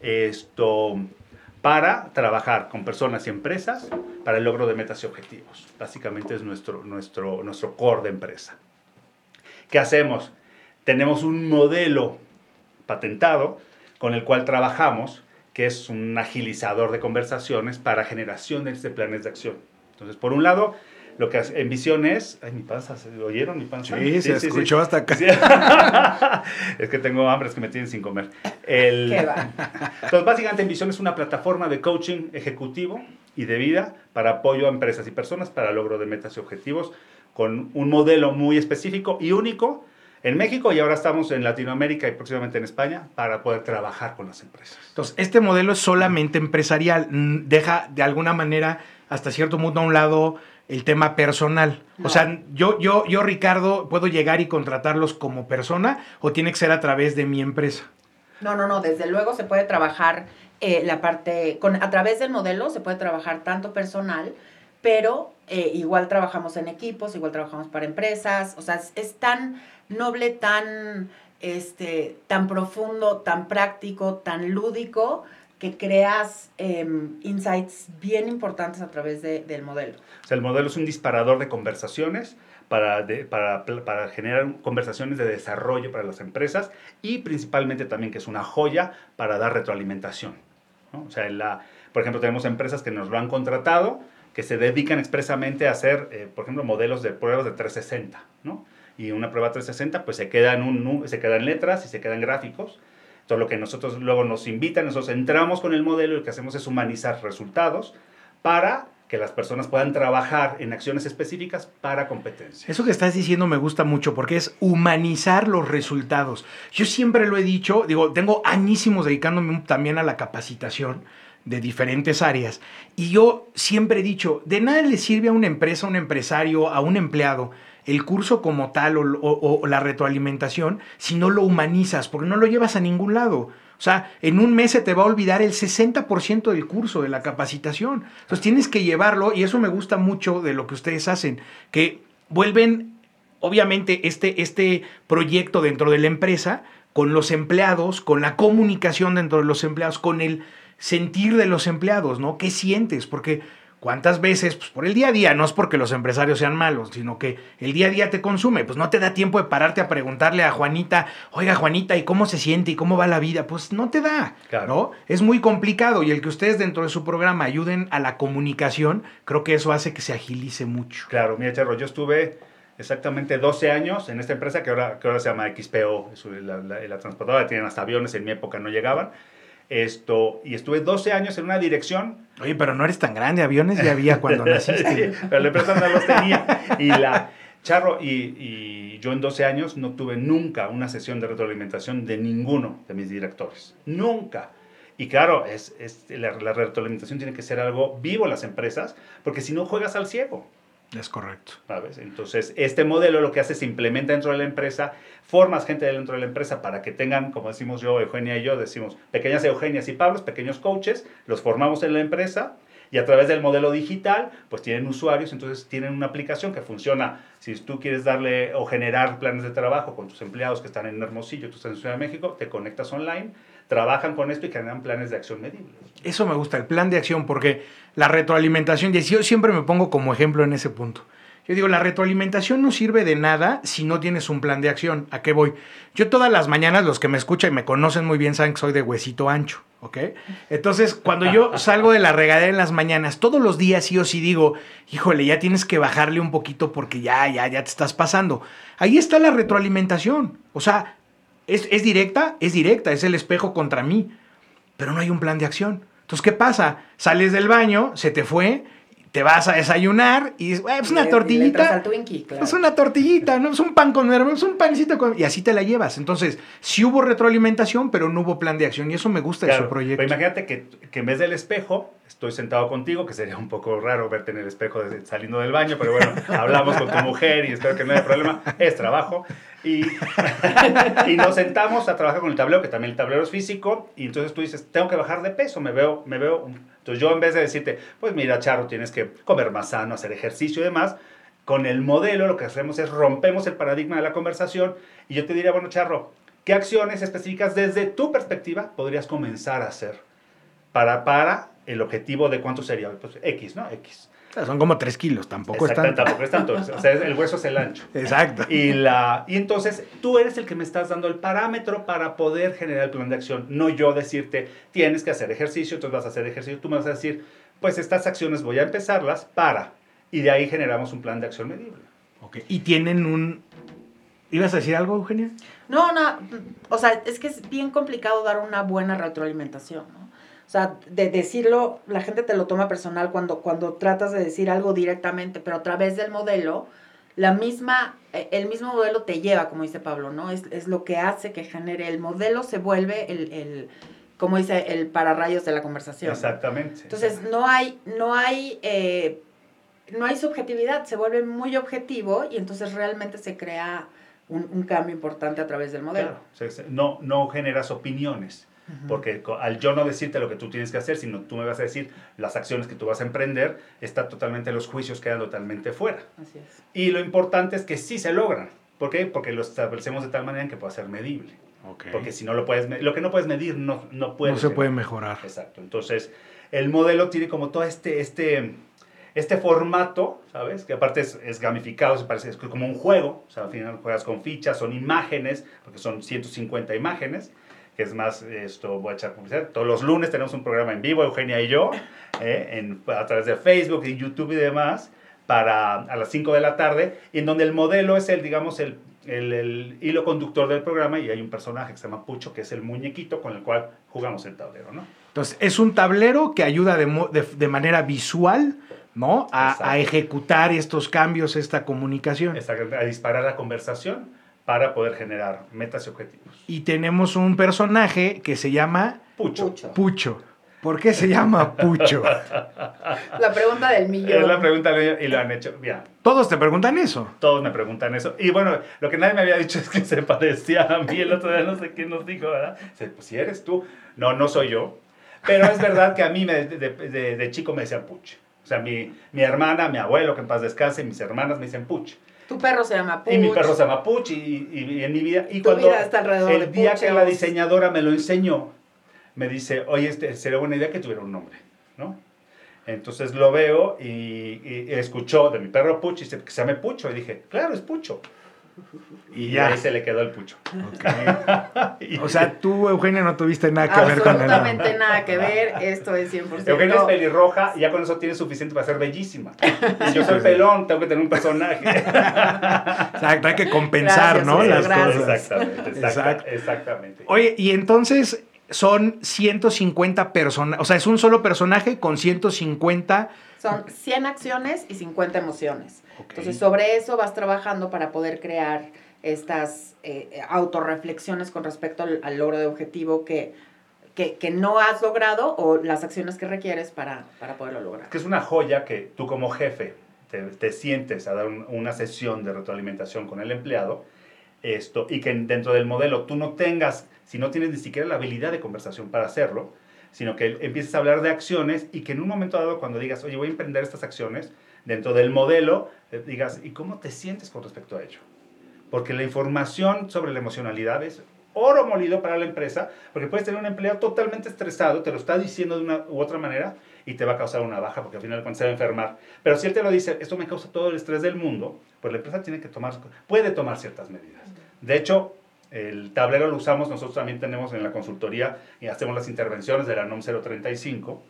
S3: esto, para trabajar con personas y empresas para el logro de metas y objetivos. Básicamente es nuestro, nuestro, nuestro core de empresa. ¿Qué hacemos? Tenemos un modelo patentado con el cual trabajamos que es un agilizador de conversaciones para generación de este planes de acción. Entonces, por un lado, lo que en visión es... Ay, mi panza, ¿se oyeron mi panza?
S1: Sí, se escuchó hasta acá.
S3: es que tengo hambre, es que me tienen sin comer. El... ¿Qué va? Entonces, básicamente, en visión es una plataforma de coaching ejecutivo y de vida para apoyo a empresas y personas para logro de metas y objetivos con un modelo muy específico y único en México y ahora estamos en Latinoamérica y próximamente en España para poder trabajar con las empresas.
S1: Entonces, este modelo es solamente empresarial, deja de alguna manera hasta cierto punto a un lado el tema personal. O sea, yo, yo, yo, Ricardo, ¿puedo llegar y contratarlos como persona o tiene que ser a través de mi empresa?
S2: No, no, no, desde luego se puede trabajar eh, la parte, con, a través del modelo se puede trabajar tanto personal, pero eh, igual trabajamos en equipos, igual trabajamos para empresas, o sea, es tan noble, tan, este, tan profundo, tan práctico, tan lúdico, que creas em, insights bien importantes a través del modelo.
S3: O sea, el modelo es un disparador de conversaciones para, para, para, generar conversaciones de desarrollo para las empresas y principalmente también que es una joya para dar retroalimentación. O sea, por ejemplo, tenemos empresas que nos lo han contratado, que se dedican expresamente a hacer, eh, por ejemplo, modelos de pruebas de 360, ¿no? y una prueba 360 pues se queda en, un, se quedan letras y se quedan gráficos. Todo lo que nosotros luego nos invitan, nosotros entramos con el modelo y lo que hacemos es humanizar resultados para que las personas puedan trabajar en acciones específicas para competencia.
S1: Eso que estás diciendo me gusta mucho porque es humanizar los resultados. Yo siempre lo he dicho, digo, tengo añísimos dedicándome también a la capacitación de diferentes áreas y yo siempre he dicho, de nada le sirve a una empresa, a un empresario, a un empleado el curso como tal o, la retroalimentación si no lo humanizas, porque no lo llevas a ningún lado. O sea, en un mes se te va a olvidar el 60% del curso, de la capacitación. Entonces tienes que llevarlo y eso me gusta mucho de lo que ustedes hacen, que vuelven, obviamente, este, este proyecto dentro de la empresa con los empleados, con la comunicación dentro de los empleados, con el sentir de los empleados, ¿no? ¿Qué sientes? Porque ¿Cuántas veces? Pues por el día a día, no es porque los empresarios sean malos, sino que el día a día te consume. Pues no te da tiempo de pararte a preguntarle a Juanita, oiga Juanita, ¿y cómo se siente? ¿Y cómo va la vida? Pues no te da, claro. ¿no? Es muy complicado y el que ustedes dentro de su programa ayuden a la comunicación, creo que eso hace que se agilice mucho.
S3: Claro, mira, Charro, yo estuve exactamente 12 años en esta empresa que ahora, que ahora se llama XPO, la, la, la transportadora, tienen hasta aviones, en mi época no llegaban. Esto, y estuve 12 años en una dirección.
S1: Oye, pero no eres tan grande, aviones ya había cuando naciste.
S3: pero la empresa no los tenía. Y la, Charro, y, y, yo en 12 años no tuve nunca una sesión de retroalimentación de ninguno de mis directores. Nunca. Y claro, es, la, la, retroalimentación tiene que ser algo vivo en las empresas, porque si no juegas al ciego.
S1: Es correcto.
S3: ¿sabes? Entonces, este modelo lo que hace es implementa dentro de la empresa, formas gente dentro de la empresa para que tengan, como decimos yo, Eugenia y yo, decimos, pequeñas Eugenias y Pablos, pequeños coaches, los formamos en la empresa y a través del modelo digital, pues tienen usuarios, entonces tienen una aplicación que funciona. Si tú quieres darle o generar planes de trabajo con tus empleados que están en Hermosillo, tú estás en Ciudad de México, te conectas online, trabajan con esto y generan planes de acción medibles.
S1: Eso me gusta, el plan de acción, porque la retroalimentación, y yo siempre me pongo como ejemplo en ese punto. Yo digo, la retroalimentación no sirve de nada si no tienes un plan de acción. ¿A qué voy? Yo todas las mañanas, los que me escuchan y me conocen muy bien saben que soy de huesito ancho, ¿ok? Entonces, cuando yo salgo de la regadera en las mañanas, todos los días sí o sí digo, híjole, ya tienes que bajarle un poquito porque ya, ya, ya te estás pasando. Ahí está la retroalimentación. O sea, es, es directa, es directa, es el espejo contra mí, pero no hay un plan de acción. Entonces, ¿qué pasa? Sales del baño, se te fue, te vas a desayunar y dices, "Güey, pues una tortillita.
S2: al Twinkie, claro.
S1: Es una tortillita, ¿no? Es un pan con es un pancito con... Y así te la llevas. Entonces, sí hubo retroalimentación, pero no hubo plan de acción. Y eso me gusta de
S3: Claro,
S1: su proyecto.
S3: pero imagínate que, que en vez del espejo, estoy sentado contigo, que sería un poco raro verte en el espejo saliendo del baño, pero bueno, hablamos con tu mujer y espero que no haya problema, es trabajo. Y, y nos sentamos a trabajar con el tablero, que también el tablero es físico, y entonces tú dices, tengo que bajar de peso, me veo, me veo. Entonces yo en vez de decirte, pues mira, Charro, tienes que comer más sano, hacer ejercicio y demás, con el modelo lo que hacemos es rompemos el paradigma de la conversación y yo te diría, bueno, Charro, ¿qué acciones específicas desde tu perspectiva podrías comenzar a hacer para, para el objetivo de cuánto sería? Pues X, ¿no? X.
S1: Son como tres kilos, tampoco es
S3: Exacto,
S1: tanto.
S3: tampoco es tanto. O sea, el hueso es el ancho.
S1: Exacto.
S3: Y, la, y entonces tú eres el que me estás dando el parámetro para poder generar el plan de acción. No yo decirte, tienes que hacer ejercicio, entonces vas a hacer ejercicio. Tú me vas a decir, pues estas acciones voy a empezarlas para. Y de ahí generamos un plan de acción medible.
S1: Ok. Y tienen un... ¿Ibas a decir algo, Eugenia?
S2: No, no, o sea, es que es bien complicado dar una buena retroalimentación, ¿no? O sea, de decirlo, la gente te lo toma personal cuando, cuando tratas de decir algo directamente, pero a través del modelo, la misma, eh, el mismo modelo te lleva, como dice Pablo, ¿no? Es, es lo que hace que genere, el modelo se vuelve el, el como dice, el pararrayos de la conversación.
S3: Exactamente.
S2: Entonces, no hay, no hay, eh, no hay subjetividad, se vuelve muy objetivo y entonces realmente se crea un, un cambio importante a través del modelo.
S3: Claro, no, no generas opiniones. Porque al yo no decirte lo que tú tienes que hacer, sino tú me vas a decir las acciones que tú vas a emprender, está totalmente, los juicios quedan totalmente fuera.
S2: Así es.
S3: Y lo importante es que sí se logran. ¿Por qué? Porque lo establecemos de tal manera que pueda ser medible.
S1: Ok.
S3: Porque si no lo puedes medir, lo que no puedes medir no, no puedes.
S1: no se puede mejorar.
S3: Exacto. Entonces, el modelo tiene como todo este, este, este formato, ¿sabes? Que aparte es, es gamificado, se parece es como un juego. O sea, al final juegas con fichas, son imágenes, porque son 150 imágenes. Que es más, esto voy a echar publicidad. Todos los lunes tenemos un programa en vivo, Eugenia y yo, ¿eh? en, a través de Facebook y YouTube y demás, para a las 5 de la tarde, y en donde el modelo es el, digamos, el, el, el hilo conductor del programa y hay un personaje que se llama Pucho, que es el muñequito con el cual jugamos el tablero, ¿no?
S1: Entonces, es un tablero que ayuda de, de- de manera visual, ¿no? A,
S3: Exacto.
S1: a ejecutar estos cambios, esta comunicación.
S3: Exactamente, a disparar la conversación para poder generar metas y objetivos.
S1: Y tenemos un personaje que se llama
S3: Pucho.
S2: Pucho.
S1: Pucho. ¿Por qué se llama Pucho?
S2: La pregunta del
S3: Es
S2: millón.
S3: la pregunta y lo han hecho. Mira,
S1: Todos te preguntan eso.
S3: todos me preguntan eso. Y bueno, lo que nadie me había dicho es que se parecía a mí. El otro día no sé quién nos dijo, ¿verdad? Dice, pues si eres tú. No, no soy yo. Pero es verdad que a mí me- de, de- de chico me decían Puch. O sea, mi, mi hermana, mi abuelo, que en paz descanse, mis hermanas me dicen Puch.
S2: Tu perro se llama Puch.
S3: Y mi perro se llama Puch y, y- y en mi vida... Y
S2: Tu
S3: cuando
S2: vida está alrededor
S3: el
S2: de
S3: día que la diseñadora me lo enseñó, me dice, oye, este, sería buena idea que tuviera un nombre, ¿no? Entonces lo veo y, y escuchó de mi perro Puch y dice que se llame Pucho. Y dije, claro, es Pucho.
S1: Y
S3: Y
S1: ya.
S3: ahí se le quedó el Pucho. Y-
S1: O sea, tú, Eugenia, no tuviste nada que ver con el
S2: Absolutamente nada que ver. Esto es 100%.
S3: Eugenia es pelirroja y ya con eso tiene suficiente para ser bellísima. Y yo soy pelón, tengo que tener un personaje.
S1: Exacto, hay que compensar,
S2: Gracias,
S1: ¿no? Las
S2: gracias.
S1: cosas.
S3: Exactamente,
S1: Exacto.
S3: exactamente.
S1: Oye, y entonces son 150 personas, o sea, es un solo personaje con 150.
S2: Son 100 acciones y 50 emociones. Entonces, sobre eso vas trabajando para poder crear estas eh, autorreflexiones con respecto al, al logro de objetivo que, que, que no has logrado o las acciones que requieres para, para poderlo lograr.
S3: que es una joya que tú como jefe te, sientes a dar una sesión de retroalimentación con el empleado, esto, y que dentro del modelo tú no tengas, si no tienes ni siquiera la habilidad de conversación para hacerlo, sino que empieces a hablar de acciones y que en un momento dado cuando digas, oye, voy a emprender estas acciones, dentro del modelo, eh, digas, ¿y cómo te sientes con respecto a ello? Porque la información sobre la emocionalidad es oro molido para la empresa, porque puedes tener un empleado totalmente estresado, te lo está diciendo de una u otra manera y te va a causar una baja porque al final cuando se va a enfermar. Pero si él te lo dice, esto me causa todo el estrés del mundo, pues la empresa tiene que tomar, puede tomar ciertas medidas. De hecho, el tablero lo usamos, nosotros también tenemos en la consultoría y hacemos las intervenciones de la NOM 035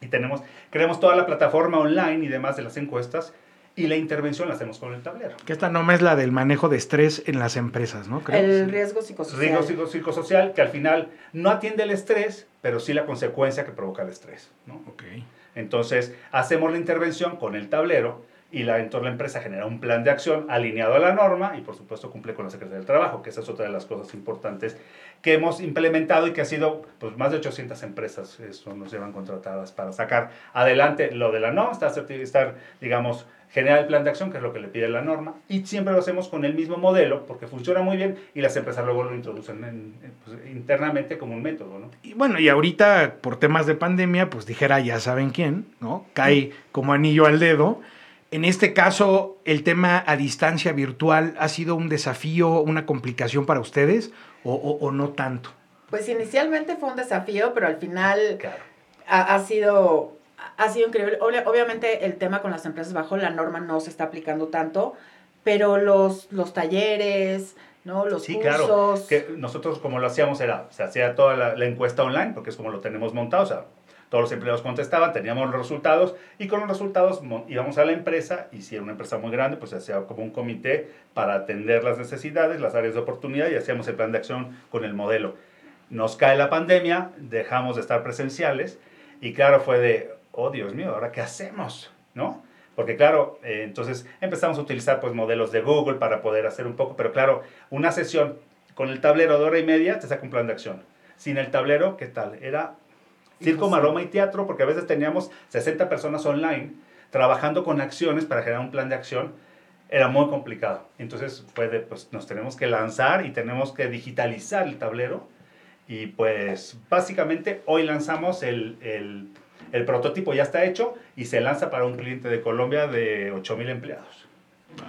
S3: y tenemos, creamos toda la plataforma online y demás de las encuestas y la intervención la hacemos con el tablero.
S1: Que esta NOM es la del manejo de estrés en las empresas, ¿no?
S2: El riesgo psicosocial.
S3: Riesgo psicosocial que al final no atiende el estrés, pero sí la consecuencia que provoca el estrés, ¿no?
S1: Ok.
S3: Entonces, hacemos la intervención con el tablero y la, entonces la empresa genera un plan de acción alineado a la norma y por supuesto cumple con la Secretaría del Trabajo, que esa es otra de las cosas importantes que hemos implementado y que ha sido, pues más de 800 empresas eso nos llevan contratadas para sacar adelante lo de la norma, estar, digamos, generar el plan de acción, que es lo que le pide la norma, y siempre lo hacemos con el mismo modelo, porque funciona muy bien y las empresas luego lo introducen pues, internamente como un método. ¿no?
S1: Y bueno, y ahorita por temas de pandemia, pues dijera ya saben quién, ¿no? Cae como anillo al dedo en este caso, el tema a distancia virtual ha sido un desafío, una complicación para ustedes o, no tanto.
S2: Pues inicialmente fue un desafío, pero al final ha, sido, ha sido increíble. obviamente el tema con las empresas bajo la norma no se está aplicando tanto, pero los, los talleres, ¿no? Los
S3: sí, cursos. claro. Que nosotros como lo hacíamos era, se hacía toda la, la, encuesta online, porque es como lo tenemos montado, o sea, todos los empleados contestaban, teníamos los resultados y con los resultados íbamos a la empresa y si era una empresa muy grande, pues hacía como un comité para atender las necesidades, las áreas de oportunidad y hacíamos el plan de acción con el modelo. Nos cae la pandemia, dejamos de estar presenciales y claro fue de, oh Dios mío, ¿ahora qué hacemos? ¿No? Porque claro, eh, entonces empezamos a utilizar pues modelos de Google para poder hacer un poco, pero claro, una sesión con el tablero de hora y media te saca un plan de acción. Sin el tablero, ¿qué tal? Era circo, maroma y teatro, porque a veces teníamos 60 personas online trabajando con acciones para generar un plan de acción, era muy complicado. Entonces, puede, pues nos tenemos que lanzar y tenemos que digitalizar el tablero. Y pues básicamente hoy lanzamos el, el, el prototipo, ya está hecho y se lanza para un cliente de Colombia de 8.000 empleados.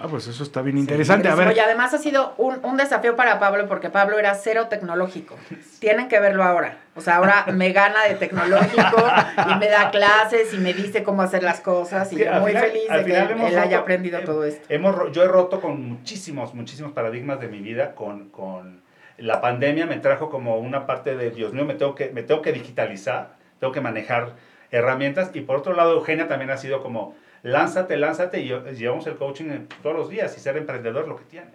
S1: Ah, pues eso está bien interesante. a ver.
S2: Y además ha sido un, un, desafío para Pablo porque Pablo era cero tecnológico. Tienen que verlo ahora. O sea, ahora me gana de tecnológico y me da clases y me dice cómo hacer las cosas. Y muy feliz de que él haya aprendido todo esto.
S3: Hemos, yo he roto con muchísimos, muchísimos paradigmas de mi vida. Con, con la pandemia me trajo como una parte de, Dios mío, me tengo que, me tengo que digitalizar, tengo que manejar herramientas. Y por otro lado, Eugenia también ha sido como lánzate, lánzate y llevamos el coaching todos los días y ser emprendedor lo que tiene.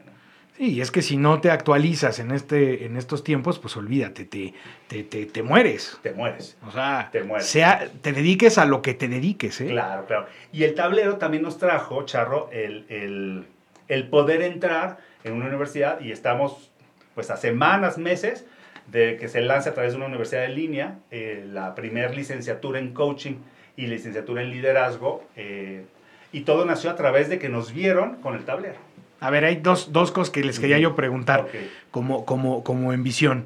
S1: Sí, y es que si no te actualizas en, este, en estos tiempos, pues olvídate, te, te, te, mueres.
S3: Te mueres.
S1: O sea, te, sea, te dediques a lo que te dediques. ¿eh?
S3: Claro, claro. Y el tablero también nos trajo, Charro, el, el, el poder entrar en una universidad y estamos pues a semanas, meses de que se lance a través de una universidad en línea eh, la primer licenciatura en coaching y licenciatura en liderazgo. Eh, y todo nació a través de que nos vieron con el tablero.
S1: A ver, hay dos, cosas que les quería yo preguntar como, como, como en visión.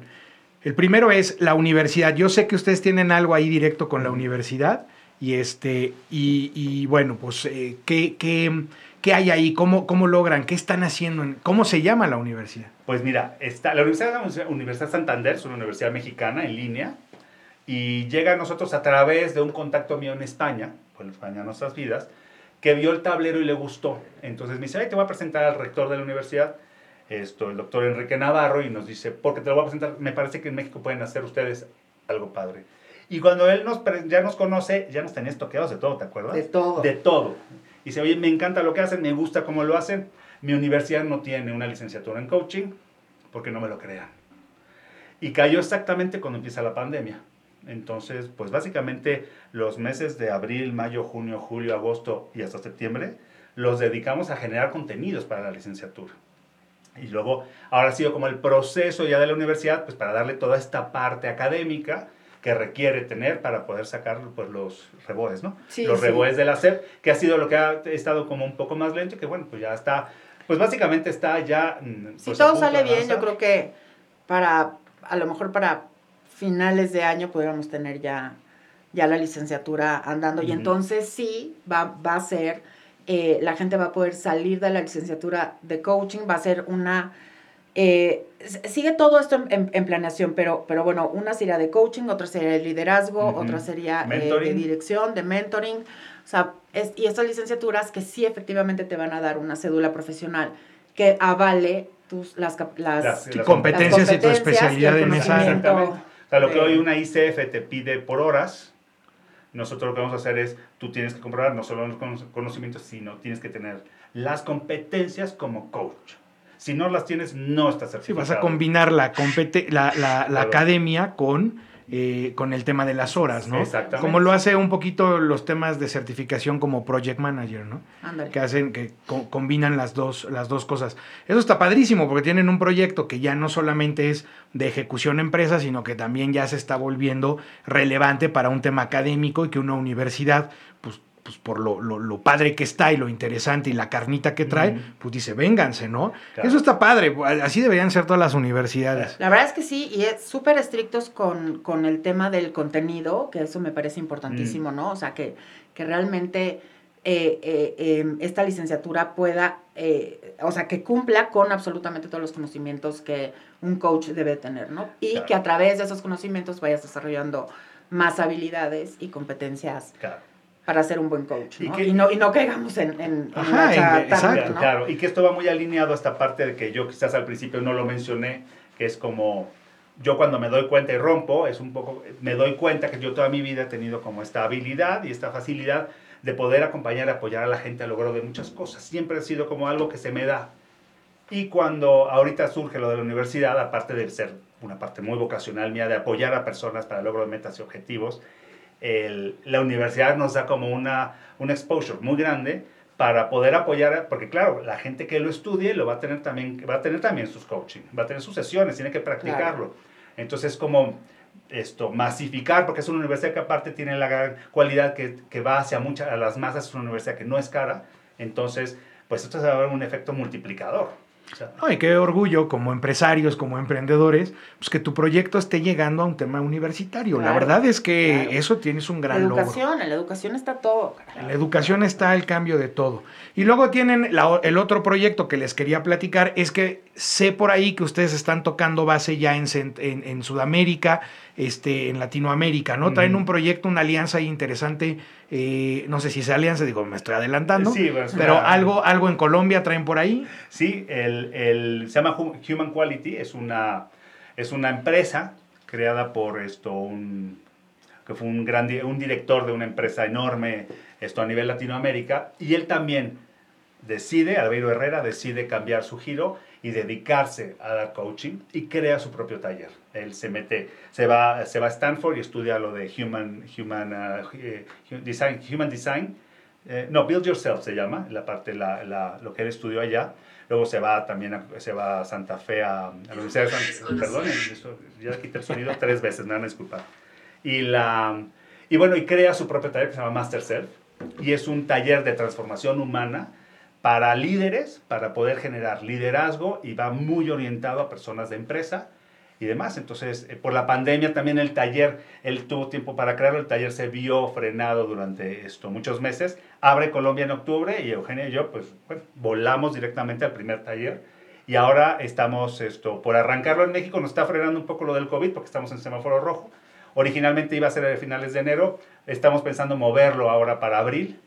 S1: El primero es la universidad. Yo sé que ustedes tienen algo ahí directo con la universidad y este y, bueno, pues eh, ¿qué, qué, hay ahí? ¿Cómo, ¿Cómo logran? ¿Qué están haciendo? ¿Cómo se llama la universidad?
S3: Pues mira, está, la Universidad, Universidad Santander es una universidad mexicana en línea y llega a nosotros a través de un contacto mío en España, en España Nuestras Vidas, que vio el tablero y le gustó. Entonces me dice, te voy a presentar al rector de la universidad, esto, el doctor Enrique Navarro, y nos dice, porque te lo voy a presentar, me parece que en México pueden hacer ustedes algo padre. Y cuando él nos, ya nos conoce, ya nos tenía toqueados de todo, ¿te acuerdas?
S2: De todo.
S3: De todo. Y dice, oye, me encanta lo que hacen, me gusta cómo lo hacen. Mi universidad no tiene una licenciatura en coaching, porque no me lo crean. Y cayó exactamente cuando empieza la pandemia. Entonces, pues básicamente los meses de abril, mayo, junio, julio, agosto y hasta septiembre los dedicamos a generar contenidos para la licenciatura. Y luego, ahora ha sido como el proceso ya de la universidad, pues para darle toda esta parte académica, que requiere tener para poder sacar pues, los reboes, ¿no?
S2: Sí,
S3: los
S2: sí.
S3: reboes de la SEP, que ha sido lo que ha estado como un poco más lento y que bueno, pues ya está, pues básicamente está ya... mm,
S2: Si
S3: pues,
S2: todo sale bien, yo creo que para, a lo mejor para finales de año podríamos tener ya, ya la licenciatura andando y entonces sí va, va a ser, eh, la gente va a poder salir de la licenciatura de coaching, va a ser una... eh, sigue todo esto en, en- en planeación, pero, pero bueno, una sería de coaching, otra sería de liderazgo,
S3: Ujú.
S2: otra sería eh, de dirección, de mentoring. O sea, es- y estas licenciaturas que sí efectivamente te van a dar una cédula profesional que avale tus, las, las,
S3: Las-
S1: Sí,
S3: las
S1: competencias y tu especialidad en esa.
S3: O sea, lo que hoy una ICF te pide por horas, nosotros lo que vamos a hacer es, tú tienes que comprobar no solo los cono- conocimientos, sino tienes que tener las competencias como coach. Si no las tienes, no estás
S1: Sí,
S3: certificado.
S1: vas a combinar la, la, la- academia con, eh, con el tema de las horas, ¿no?
S3: Exactamente.
S1: Como lo hace un poquito los temas de certificación como Project Manager, ¿no?
S2: Ándale.
S1: Que hacen, que co- combinan las dos, las dos cosas. Eso está padrísimo porque tienen un proyecto que ya no solamente es de ejecución empresa, sino que también ya se está volviendo relevante para un tema académico y que una universidad, pues, pues por lo, lo- lo padre que está y lo interesante y la carnita que trae, pues dice, vénganse, ¿no?
S3: Claro.
S1: Eso está padre, así deberían ser todas las universidades.
S2: La verdad es que sí, y es súper estrictos con, con el tema del contenido, que eso me parece
S3: Mm.
S2: importantísimo, ¿no? O sea, que, que realmente eh, eh, eh, esta licenciatura pueda, eh, o sea, que cumpla con absolutamente todos los conocimientos que un coach debe tener, ¿no? Y
S3: Claro.
S2: que a través de esos conocimientos vayas desarrollando más habilidades y competencias
S3: Claro.
S2: Para ser un buen coach,
S3: Y
S2: ¿no?
S3: que-
S2: Y no, y no caigamos en, en, en
S1: Ajá,
S2: la
S1: en- exacto.
S2: ¿no?
S3: Claro, y que esto va muy alineado a esta parte de que yo quizás al principio no lo mencioné, que es como yo cuando me doy cuenta y rompo, es un poco, me doy cuenta que yo toda mi vida he tenido como esta habilidad y esta facilidad de poder acompañar, apoyar a la gente al logro de muchas cosas. Siempre ha sido como algo que se me da. Y cuando ahorita surge lo de la universidad, aparte de ser una parte muy vocacional mía de apoyar a personas para el logro de metas y objetivos, el- la universidad nos da como una, un exposure muy grande para poder apoyar, porque claro, la gente que lo estudie lo va a tener también, va a tener también sus coaching, va a tener sus sesiones, tiene que practicarlo. Entonces, como esto, masificar, porque es una universidad que aparte tiene la gran cualidad que, que va hacia muchas, a las masas, es una universidad que no es cara, entonces, pues esto se va a ver un efecto multiplicador. O sea,
S1: Ay, qué orgullo como empresarios, como emprendedores, pues que tu proyecto esté llegando a un tema universitario. La verdad es que
S2: claro.
S1: eso tienes un
S2: La
S1: gran logro.
S2: educación, en la educación está todo.
S1: En la educación está el cambio de todo. Y luego tienen la el otro proyecto que les quería platicar, es que sé por ahí que ustedes están tocando base ya en, en, en Sudamérica, este, en Latinoamérica, ¿no? Traen un proyecto, una alianza interesante, eh, no sé si es alianza, digo, me estoy adelantando,
S3: Sí,
S1: pero
S3: una-
S1: algo, algo en Colombia traen por ahí.
S3: Sí, el, el- se llama Hu- Human Quality, es una, es una empresa creada por esto, un, que fue un, gran, un director de una empresa enorme esto a nivel Latinoamérica, y él también decide, Albeiro Herrera decide cambiar su giro y dedicarse a dar coaching y crea su propio taller. Él se mete, se va, se va a Stanford y estudia lo de Human, human, uh, eh, design, human Design, eh, no, Build Yourself se llama, la parte, la, la- lo que él estudió allá. Luego se va también a, se va a Santa Fe, a, a la Universidad de Santa Perdón, eso, ya quité el sonido tres veces, me van. Y, la, y bueno, y crea su propio taller que se llama Master Self. Y es un taller de transformación humana para líderes, para poder generar liderazgo y va muy orientado a personas de empresa y demás. Entonces, eh, por la pandemia también el taller, él tuvo tiempo para crearlo, el taller se vio frenado durante esto muchos meses. Abre Colombia en octubre y Eugenia y yo, pues, volamos directamente al primer taller. Y ahora estamos esto, por arrancarlo en México, nos está frenando un poco lo del COVID porque estamos en semáforo rojo. Originalmente iba a ser a finales de enero, estamos pensando moverlo ahora para abril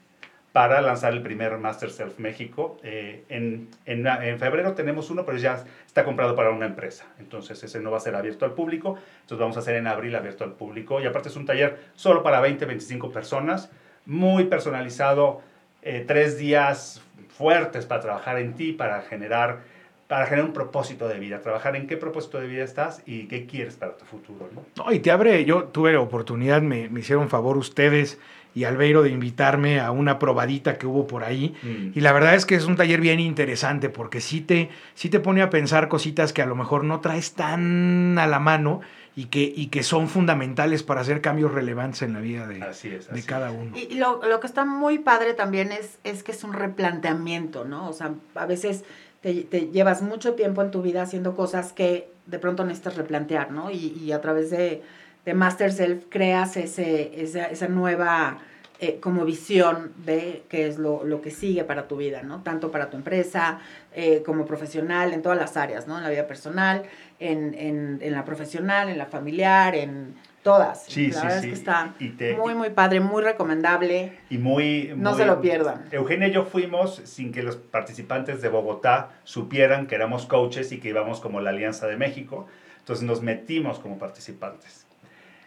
S3: para lanzar el primer Master Self México. Eh, en, en, en, febrero tenemos uno, pero ya está comprado para una empresa. Entonces ese no va a ser abierto al público. Entonces vamos a hacer en abril abierto al público. Y aparte es un taller solo para 20, 25 personas, muy personalizado, eh, tres días fuertes para trabajar en ti, para generar para generar un propósito de vida, trabajar en qué propósito de vida estás y qué quieres para tu futuro. ¿no?
S1: No, y te abre, yo tuve la oportunidad, me, me hicieron favor ustedes y Albeiro de invitarme a una probadita que hubo por ahí.
S3: Mm.
S1: Y la verdad es que es un taller bien interesante porque sí te, sí te pone a pensar cositas que a lo mejor no traes tan a la mano y que, y que son fundamentales para hacer cambios relevantes en la vida de, de cada uno.
S2: Y lo, lo, que está muy padre también es, es que es un replanteamiento, ¿no? O sea, a veces te, te, llevas mucho tiempo en tu vida haciendo cosas que de pronto necesitas replantear, ¿no? Y, y a través de, de, Master Self creas ese, esa, esa nueva eh, como visión de qué es lo, lo, que sigue para tu vida, ¿no? Tanto para tu empresa, eh, como profesional, en todas las áreas, ¿no? En la vida personal, en, en, en la profesional, en la familiar, en todas.
S3: Sí,
S2: la
S3: sí,
S2: verdad
S3: sí.
S2: es que está
S3: te,
S2: muy, muy padre, muy recomendable.
S3: Y muy...
S2: No
S3: muy,
S2: se lo pierdan.
S3: Eugenia y yo fuimos sin que los participantes de Bogotá supieran que éramos coaches y que íbamos como la Alianza de México. Entonces nos metimos como participantes.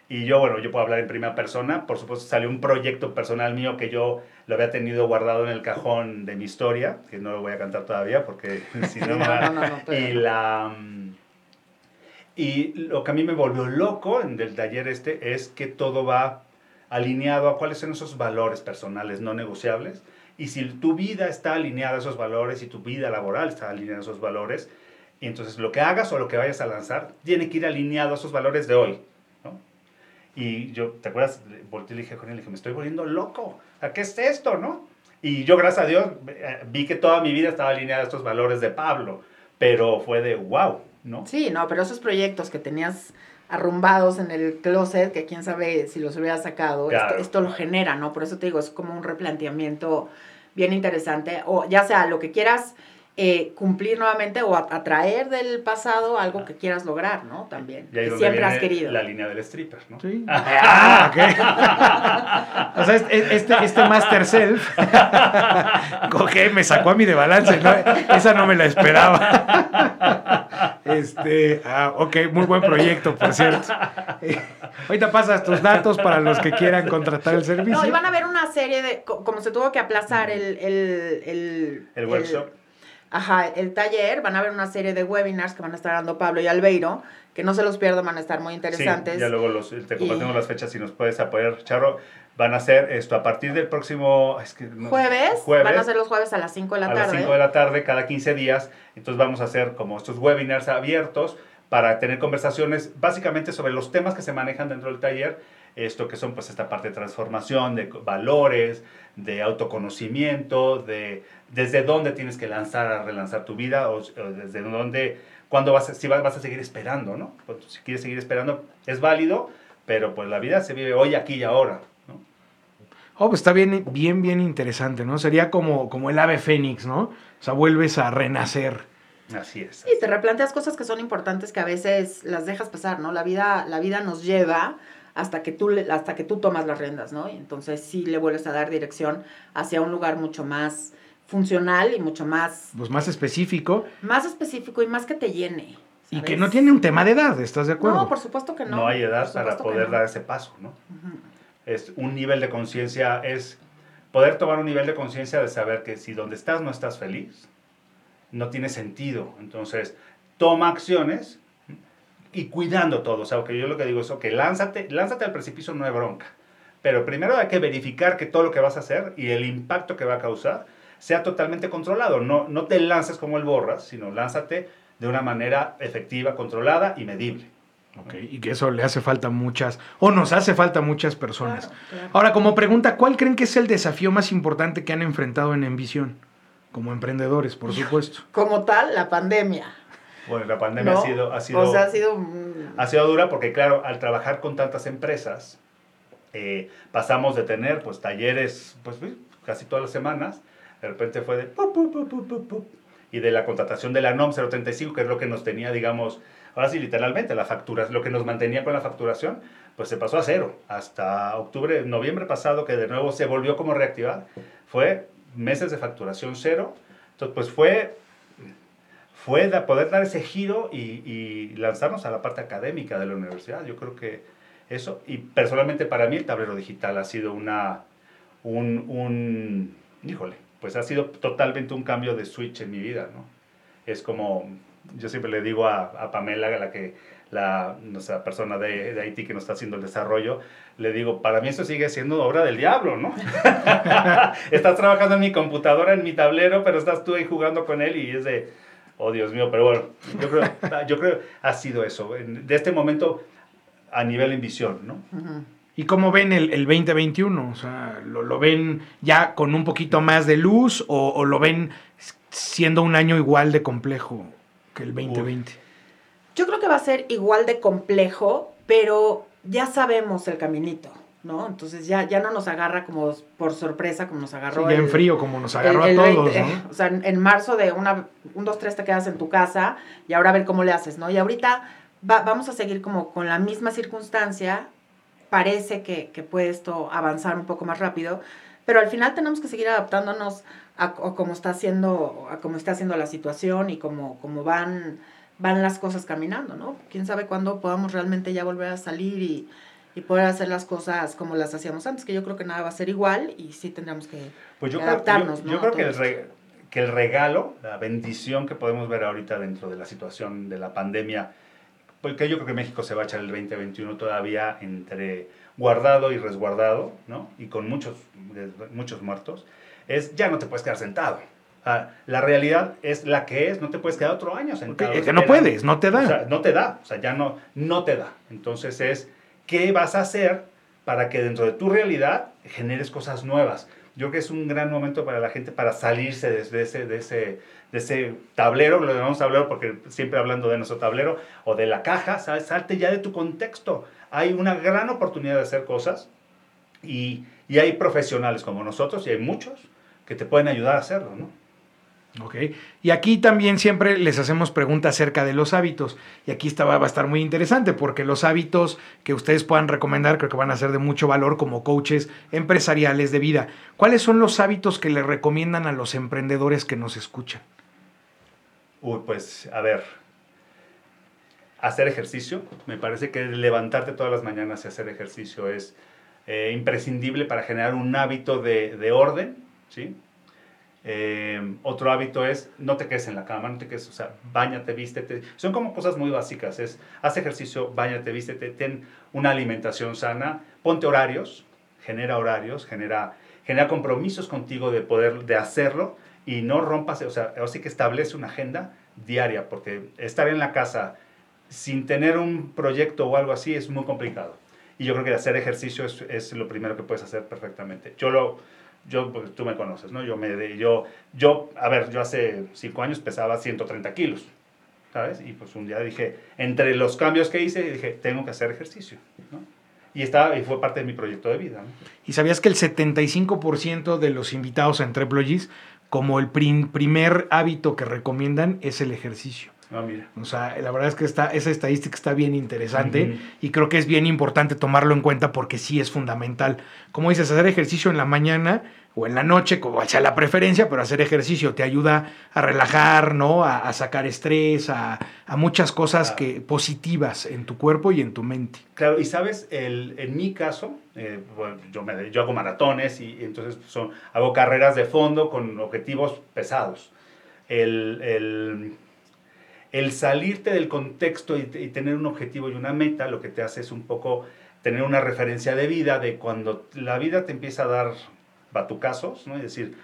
S3: Y yo, bueno, yo puedo hablar en primera persona. Por supuesto, salió un proyecto personal mío que yo lo había tenido guardado en el cajón de mi historia, que no lo voy a cantar todavía porque si no,
S2: no, no, no,
S3: Y la... Y lo que a mí me volvió loco en el taller este es que todo va alineado a cuáles son esos valores personales no negociables. Y si tu vida está alineada a esos valores y tu vida laboral está alineada a esos valores, entonces lo que hagas o lo que vayas a lanzar tiene que ir alineado a esos valores de hoy. Y yo, ¿te acuerdas? Volteé y le dije a Jorge, le dije, me estoy volviendo loco. ¿A qué es esto, no? Y yo, gracias a Dios, vi que toda mi vida estaba alineada a estos valores de Pablo. Pero fue de wow, ¿no?
S2: Sí, no, pero esos proyectos que tenías arrumbados en el closet, que quién sabe si los hubiera sacado,
S3: Claro.
S2: esto, esto lo genera, ¿no? Por eso te digo, es como un replanteamiento bien interesante, o ya sea lo que quieras eh, cumplir nuevamente o atraer del pasado algo que quieras lograr, ¿no? También,
S3: Y ahí
S2: que
S3: donde
S2: siempre has querido.
S3: La línea del stripper, ¿no?
S1: Sí. Ah, ok. o sea, este, este, este Master Self, coge, me sacó a mí de balance, ¿no? Esa no me la esperaba. Este, ah, ok, muy buen proyecto, por cierto. Eh, ahorita pasas tus datos para los que quieran contratar el servicio.
S2: No, y van a ver una serie de, co- como se tuvo que aplazar el... El, el,
S3: El workshop.
S2: Ajá, el taller, van a ver una serie de webinars que van a estar dando Pablo y Albeiro, que no se los pierdan, van a estar muy interesantes.
S3: Sí, ya luego los, te compartimos
S2: Y-
S3: las fechas si nos puedes apoyar, Charro. Van a ser esto a partir del próximo es que no-
S2: Jueves,
S3: jueves
S2: van a ser los jueves a las 5 de la
S3: a
S2: tarde.
S3: las 5 de la tarde cada 15 días. Entonces vamos a hacer como estos webinars abiertos para tener conversaciones básicamente sobre los temas que se manejan dentro del taller. Esto que son pues esta parte de transformación, de valores, de autoconocimiento, de desde dónde tienes que lanzar a relanzar tu vida o, o desde dónde, cuándo vas a, si vas, vas a seguir esperando, ¿no? Pues, si quieres seguir esperando es válido, pero pues la vida se vive hoy, aquí y ahora, ¿no?
S1: Oh, pues está bien, bien, bien interesante, ¿no? Sería como, como el ave fénix, ¿no? O sea, vuelves a renacer.
S3: Así es.
S2: Y te replanteas cosas que son importantes que a veces las dejas pasar, ¿no? La vida, la vida nos lleva hasta que tú le- hasta que tú tomas las riendas, ¿no? Y entonces sí le vuelves a dar dirección hacia un lugar mucho más funcional y mucho más
S1: Pues más específico
S2: más específico y más que te llene.
S1: y
S2: ¿sabes?
S1: que no tiene un tema de edad, ¿estás de acuerdo?
S2: No, por supuesto que no.
S3: No, hay edad para poder
S2: no.
S3: dar ese paso, ¿no?
S2: Ujú.
S3: Es un nivel de conciencia, es poder tomar un nivel de conciencia de saber que si donde estás no estás feliz, no tiene sentido. Entonces, toma acciones y cuidando todo. O sea, que yo lo que digo es, ok, lánzate, lánzate al precipicio, no hay bronca. Pero primero hay que verificar que todo lo que vas a hacer y el impacto que va a causar sea totalmente controlado. No, no te lances como el borras, sino lánzate de una manera efectiva, controlada y medible.
S1: Ok, y que eso le hace falta a muchas, o nos hace falta a muchas personas.
S2: Claro, claro.
S1: Ahora, como pregunta, ¿cuál creen que es el desafío más importante que han enfrentado en Envisión? Como emprendedores, por supuesto.
S2: Como tal, la pandemia.
S3: Bueno, la pandemia
S2: ¿no?
S3: ha sido... Ha sido
S2: O sea, ha sido
S3: Ha sido dura porque, claro, al trabajar con tantas empresas, eh, pasamos de tener pues talleres pues casi todas las semanas, de repente fue de... pu, pu, pu, pu, pu, pu, y de la contratación de la NOM 035, que es lo que nos tenía, digamos, ahora sí, literalmente, la factura, lo que nos mantenía con la facturación, pues se pasó a cero. Hasta octubre, noviembre pasado, que de nuevo se volvió como reactivar, fue meses de facturación cero. Entonces, pues fue fue poder dar ese giro y, y lanzarnos a la parte académica de la universidad. Yo creo que eso, y personalmente para mí el tablero digital ha sido una, un, un, híjole, pues ha sido totalmente un cambio de switch en mi vida, ¿no? Es como, yo siempre le digo a, a Pamela, la que, la, nuestra persona de, de Haití que nos está haciendo el desarrollo, le digo, para mí esto sigue siendo obra del diablo, ¿no? estás trabajando en mi computadora, en mi tablero, pero estás tú ahí jugando con él y es de, Oh, Dios mío, pero bueno, yo creo, yo creo ha sido eso. De este momento, a nivel en visión, ¿no?
S1: ¿Y cómo ven el, el 2021? O sea, ¿lo, ¿lo, ven ya con un poquito más de luz o, o, lo ven siendo un año igual de complejo que el 2020? Uy.
S2: Yo creo que va a ser igual de complejo, pero ya sabemos el caminito. ¿no? Entonces ya, ya no nos agarra como por sorpresa como nos agarró.
S1: Sí, ya en frío como nos agarró el, el a todos, 20, ¿no?
S2: O sea, en marzo de una, un, dos, tres te quedas en tu casa y ahora a ver cómo le haces, ¿no? Y ahorita va, vamos a seguir como con la misma circunstancia, parece que, que, puede esto avanzar un poco más rápido, pero al final tenemos que seguir adaptándonos a, a cómo está haciendo, a cómo está haciendo la situación y cómo, cómo van, van las cosas caminando, ¿no? Quién sabe cuándo podamos realmente ya volver a salir y y poder hacer las cosas como las hacíamos antes, que yo creo que nada va a ser igual y sí tendremos que
S3: pues yo
S2: adaptarnos.
S3: Creo, yo, yo creo que el, re, que el regalo, la bendición que podemos ver ahorita dentro de la situación de la pandemia, porque yo creo que México se va a echar el 2021 todavía entre guardado y resguardado, ¿no? Y con muchos, muchos muertos, es ya no te puedes quedar sentado. Ah, la realidad es la que es, no te puedes quedar otro año sentado.
S1: Es que no puedes, no te da.
S3: O sea, no te da, o sea, ya no, no te da. Entonces es qué vas a hacer para que dentro de tu realidad generes cosas nuevas. Yo creo que es un gran momento para la gente para salirse de, ese, de, ese, de ese tablero, lo llamamos tablero porque siempre hablando de nuestro tablero, o de la caja, ¿sabes? salte ya de tu contexto. Hay una gran oportunidad de hacer cosas y, y hay profesionales como nosotros, y hay muchos, que te pueden ayudar a hacerlo, ¿no?
S1: Ok. Y aquí también siempre les hacemos preguntas acerca de los hábitos. Y aquí está, va a estar muy interesante porque los hábitos que ustedes puedan recomendar creo que van a ser de mucho valor como coaches empresariales de vida. ¿Cuáles son los hábitos que le recomiendan a los emprendedores que nos escuchan?
S3: Uy, pues a ver. Hacer ejercicio. Me parece que levantarte todas las mañanas y hacer ejercicio es eh, imprescindible para generar un hábito de, de orden. ¿sí? Eh, otro hábito es no te quedes en la cama, no te quedes, o sea, bañate, vístete. Son como cosas muy básicas. Es haz ejercicio, bañate, vístete, ten una alimentación sana, ponte horarios, genera horarios, genera, genera compromisos contigo de poder de hacerlo y no rompas, o sea, así que establece una agenda diaria, porque estar en la casa sin tener un proyecto o algo así es muy complicado. Y yo creo que hacer ejercicio es, es lo primero que puedes hacer perfectamente. Yo lo, yo, pues, tú me conoces, ¿no? Yo, me, yo, yo, a ver, yo hace cinco años pesaba 130 kilos, ¿sabes? Y pues un día dije, entre los cambios que hice, dije, tengo que hacer ejercicio, ¿no? Y, estaba, y fue parte de mi proyecto de vida.
S1: ¿Y sabías que el 75% de los invitados a Entreployees, como el prim, primer hábito que recomiendan, es el ejercicio?
S3: Ah, mira.
S1: O sea, la verdad es que está, esa estadística está bien interesante uh -huh. y creo que es bien importante tomarlo en cuenta porque sí es fundamental. Como dices, hacer ejercicio en la mañana o en la noche, como sea la preferencia, pero hacer ejercicio te ayuda a relajar, ¿no? A, a sacar estrés, a, a muchas cosas claro. que, positivas en tu cuerpo y en tu mente.
S3: Claro, y sabes, el, en mi caso, eh, bueno, yo, me, yo hago maratones y, y entonces son, hago carreras de fondo con objetivos pesados. El, el el salirte del contexto y, y, tener un objetivo y una meta, lo que te hace es un poco tener una referencia de vida, de cuando la vida te empieza a dar batucazos, ¿no? Y decir,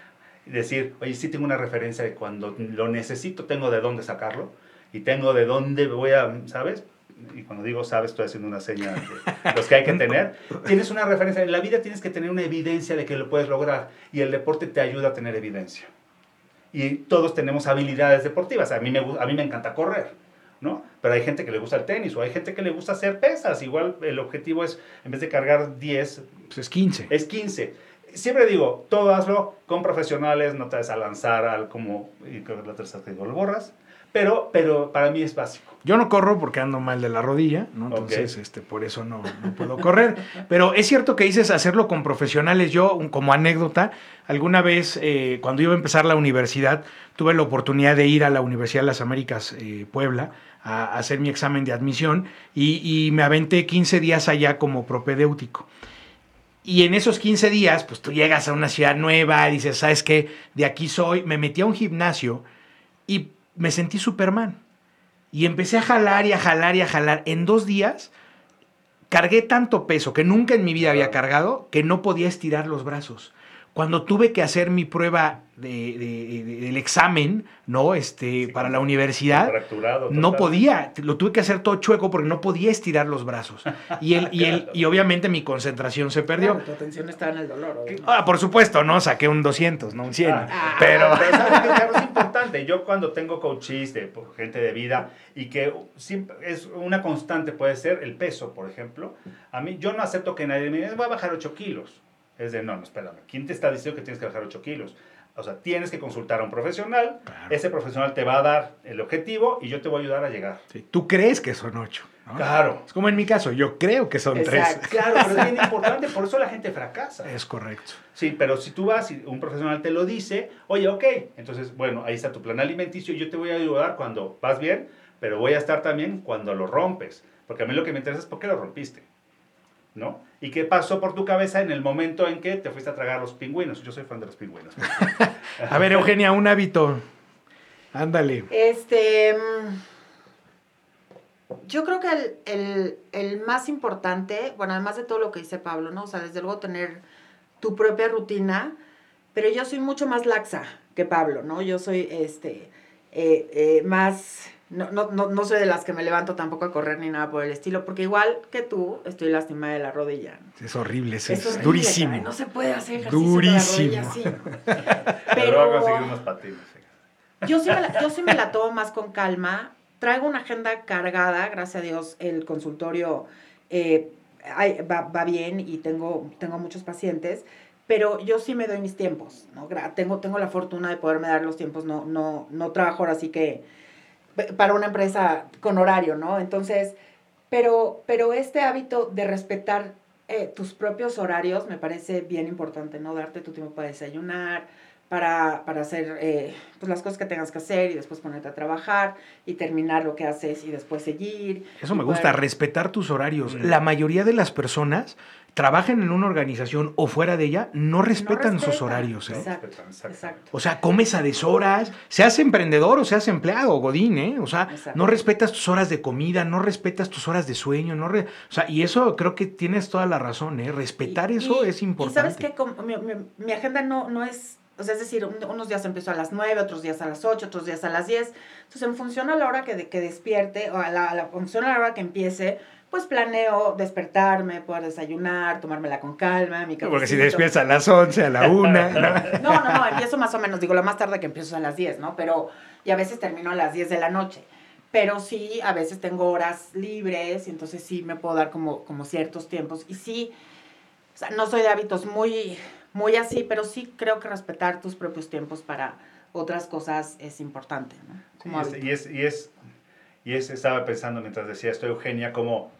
S3: decir, oye, sí tengo una referencia de cuando lo necesito, tengo de dónde sacarlo y tengo de dónde voy a, ¿sabes? Y cuando digo sabes, estoy haciendo una señal de los que hay que tener. Tienes una referencia, en la vida tienes que tener una evidencia de que lo puedes lograr y el deporte te ayuda a tener evidencia y todos tenemos habilidades deportivas. A mí me, a mí me encanta correr, ¿no? Pero hay gente que le gusta el tenis o hay gente que le gusta hacer pesas. Igual el objetivo es, en vez de cargar 10,
S1: pues es 15.
S3: Es 15. Siempre digo, todo hazlo con profesionales, no te vas a lanzar al como, y creo que la tercera que digo, lo borras. Pero, pero para mí es básico.
S1: Yo no corro porque ando mal de la rodilla, ¿no? Entonces, okay. este, por eso no, no, puedo correr. Pero es cierto que dices hacerlo con profesionales. Yo, como anécdota, alguna vez, eh, cuando iba a empezar la universidad, tuve la oportunidad de ir a la Universidad de las Américas, eh, Puebla, a, a, hacer mi examen de admisión y, y me aventé 15 días allá como propedéutico. Y en esos 15 días, pues tú llegas a una ciudad nueva, dices, ¿sabes qué? De aquí soy. Me metí a un gimnasio y me sentí Superman. Y empecé a jalar y a jalar y a jalar. En dos días cargué tanto peso que nunca en mi vida había cargado que no podía estirar los brazos. cuando tuve que hacer mi prueba de, de- de- del examen, ¿no? Este, para la universidad,
S3: Fracturado.
S1: no
S3: total.
S1: podía, lo tuve que hacer todo chueco porque no podía estirar los brazos. Y, el, y, el, y obviamente mi concentración se perdió.
S2: Claro, tu atención está en el dolor. obviamente.
S1: Ah, por supuesto, no, saqué un 200, no un 100.
S3: Ah,
S1: pero...
S3: pero ¿sabes qué, Carlos? es importante. Yo cuando tengo coaches de gente de vida y que siempre es una constante puede ser el peso, por ejemplo. A mí yo no acepto que nadie me diga, voy a bajar 8 kilos. Es de, no, no, espérame. ¿Quién te está diciendo que tienes que bajar 8 kilos? O sea, tienes que consultar a un profesional.
S1: Claro.
S3: Ese profesional te va a dar el objetivo y yo te voy a ayudar a llegar.
S1: Sí, Tú crees que son 8.
S3: Claro.
S1: Es como en mi caso, yo creo que son 3.
S2: Exacto.
S3: Claro, pero es bien importante, por eso la gente fracasa.
S1: Es correcto.
S3: Sí, pero si tú vas y un profesional te lo dice, oye, ok, entonces, bueno, ahí está tu plan alimenticio, yo te voy a ayudar cuando vas bien, pero voy a estar también cuando lo rompes, porque a mí lo que me interesa es por qué lo rompiste, ¿no? ¿Y qué pasó por tu cabeza en el momento en que te fuiste a tragar los pingüinos? Yo soy fan de los pingüinos.
S1: A ver, Eugenia, un hábito. Ándale.
S2: Este. mm, Yo creo que el, el- el más importante, bueno, además de todo lo que dice Pablo, ¿no? O sea, desde luego tener tu propia rutina, pero yo soy mucho más laxa que Pablo, ¿no? Yo soy, este, eh, eh, más, no, no, no, no soy de las que me levanto tampoco a correr ni nada por el estilo, porque igual que tú, estoy lastimada de la rodilla. ¿no?
S1: Es horrible, es,
S2: Es horrible,
S1: durísimo.
S2: caray, No se puede hacer ejercicio
S1: Durísimo.
S2: de la rodilla así.
S3: Pero voy a conseguir unos patines.
S2: Yo sí, me la, yo sí me la tomo más con calma. Traigo una agenda cargada, gracias a Dios el consultorio eh, va, va bien y tengo, tengo muchos pacientes, pero yo sí me doy mis tiempos, ¿no? Tengo, tengo la fortuna de poderme dar los tiempos, no, no, no trabajo ahora sí que para una empresa con horario, ¿no? Entonces, pero, pero este hábito de respetar eh, tus propios horarios me parece bien importante, ¿no? Darte tu tiempo para desayunar, para, para hacer eh, pues las cosas que tengas que hacer y después ponerte a trabajar y terminar lo que haces y después seguir.
S1: Eso me gusta, respetar tus horarios.
S3: Mm.
S1: La mayoría de las personas trabajan en una organización o fuera de ella, no respetan sus
S2: respetan.
S1: horarios. ¿eh?
S2: Exacto,
S3: Exacto.
S2: exacto.
S1: O sea, comes a deshoras, seas emprendedor o seas empleado, Godín, ¿eh? O sea,
S2: Exacto.
S1: no respetas tus horas de comida, no respetas tus horas de sueño, no re- o sea, y eso creo que tienes toda la razón, ¿eh? Respetar
S2: Y-
S1: eso
S2: y-
S1: es
S2: Y
S1: importante.
S2: sabes que mi, mi- mi agenda no, no es, o sea, es decir, un- unos días empiezo a las 9, otros días a las 8, otros días a las 10. Entonces, en función a la hora que, de- que despierte, o a la, a la- en función a la hora que empiece, pues planeo despertarme, poder desayunar, tomármela con calma, mi
S1: Porque si despiertas a las 11, a la 1,
S2: No, no, no, empiezo más o menos, digo, lo más tarde que empiezo es a las 10, ¿no? Pero, y a veces termino a las 10 de la noche. Pero sí, a veces tengo horas libres y entonces sí me puedo dar como, como ciertos tiempos. Y sí, o sea, no soy de hábitos muy, muy así, pero sí creo que respetar tus propios tiempos para otras cosas es importante, ¿no?
S3: Sí,
S2: Como
S3: es-
S2: hábito.
S3: y, es, y, es, y es, estaba pensando mientras decía esto, Eugenia, como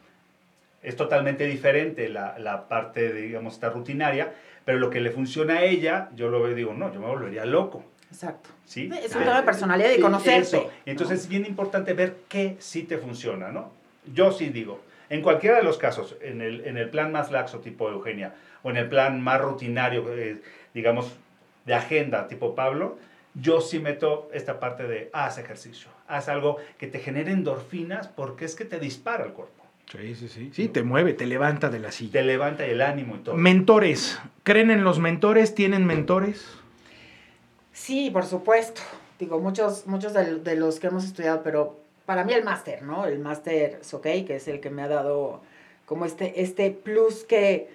S3: es totalmente diferente la, la parte, de, digamos, esta rutinaria, pero lo que le funciona a ella, yo lo veo y digo, no, yo me volvería loco.
S2: Exacto.
S3: ¿sí?
S2: Es un tema de personalidad y
S3: eso. Entonces es bien importante ver qué sí te funciona, ¿no? Yo sí digo, en cualquiera de los casos, en el, en el plan más laxo tipo Eugenia, o en el plan más rutinario, eh, digamos, de agenda tipo Pablo, yo sí meto esta parte de haz ejercicio, haz algo que te genere endorfinas porque es que te dispara el cuerpo,
S1: Sí, sí, sí. Sí, te mueve, te levanta de la
S3: te
S1: silla.
S3: levanta el ánimo y todo.
S1: Mentores. ¿Creen en los mentores? ¿Tienen mentores?
S2: Sí, por supuesto. Digo, muchos, muchos de, de los que hemos estudiado, pero para mí el máster, ¿no? El máster Sokei, que es el que me ha dado como este, este plus que,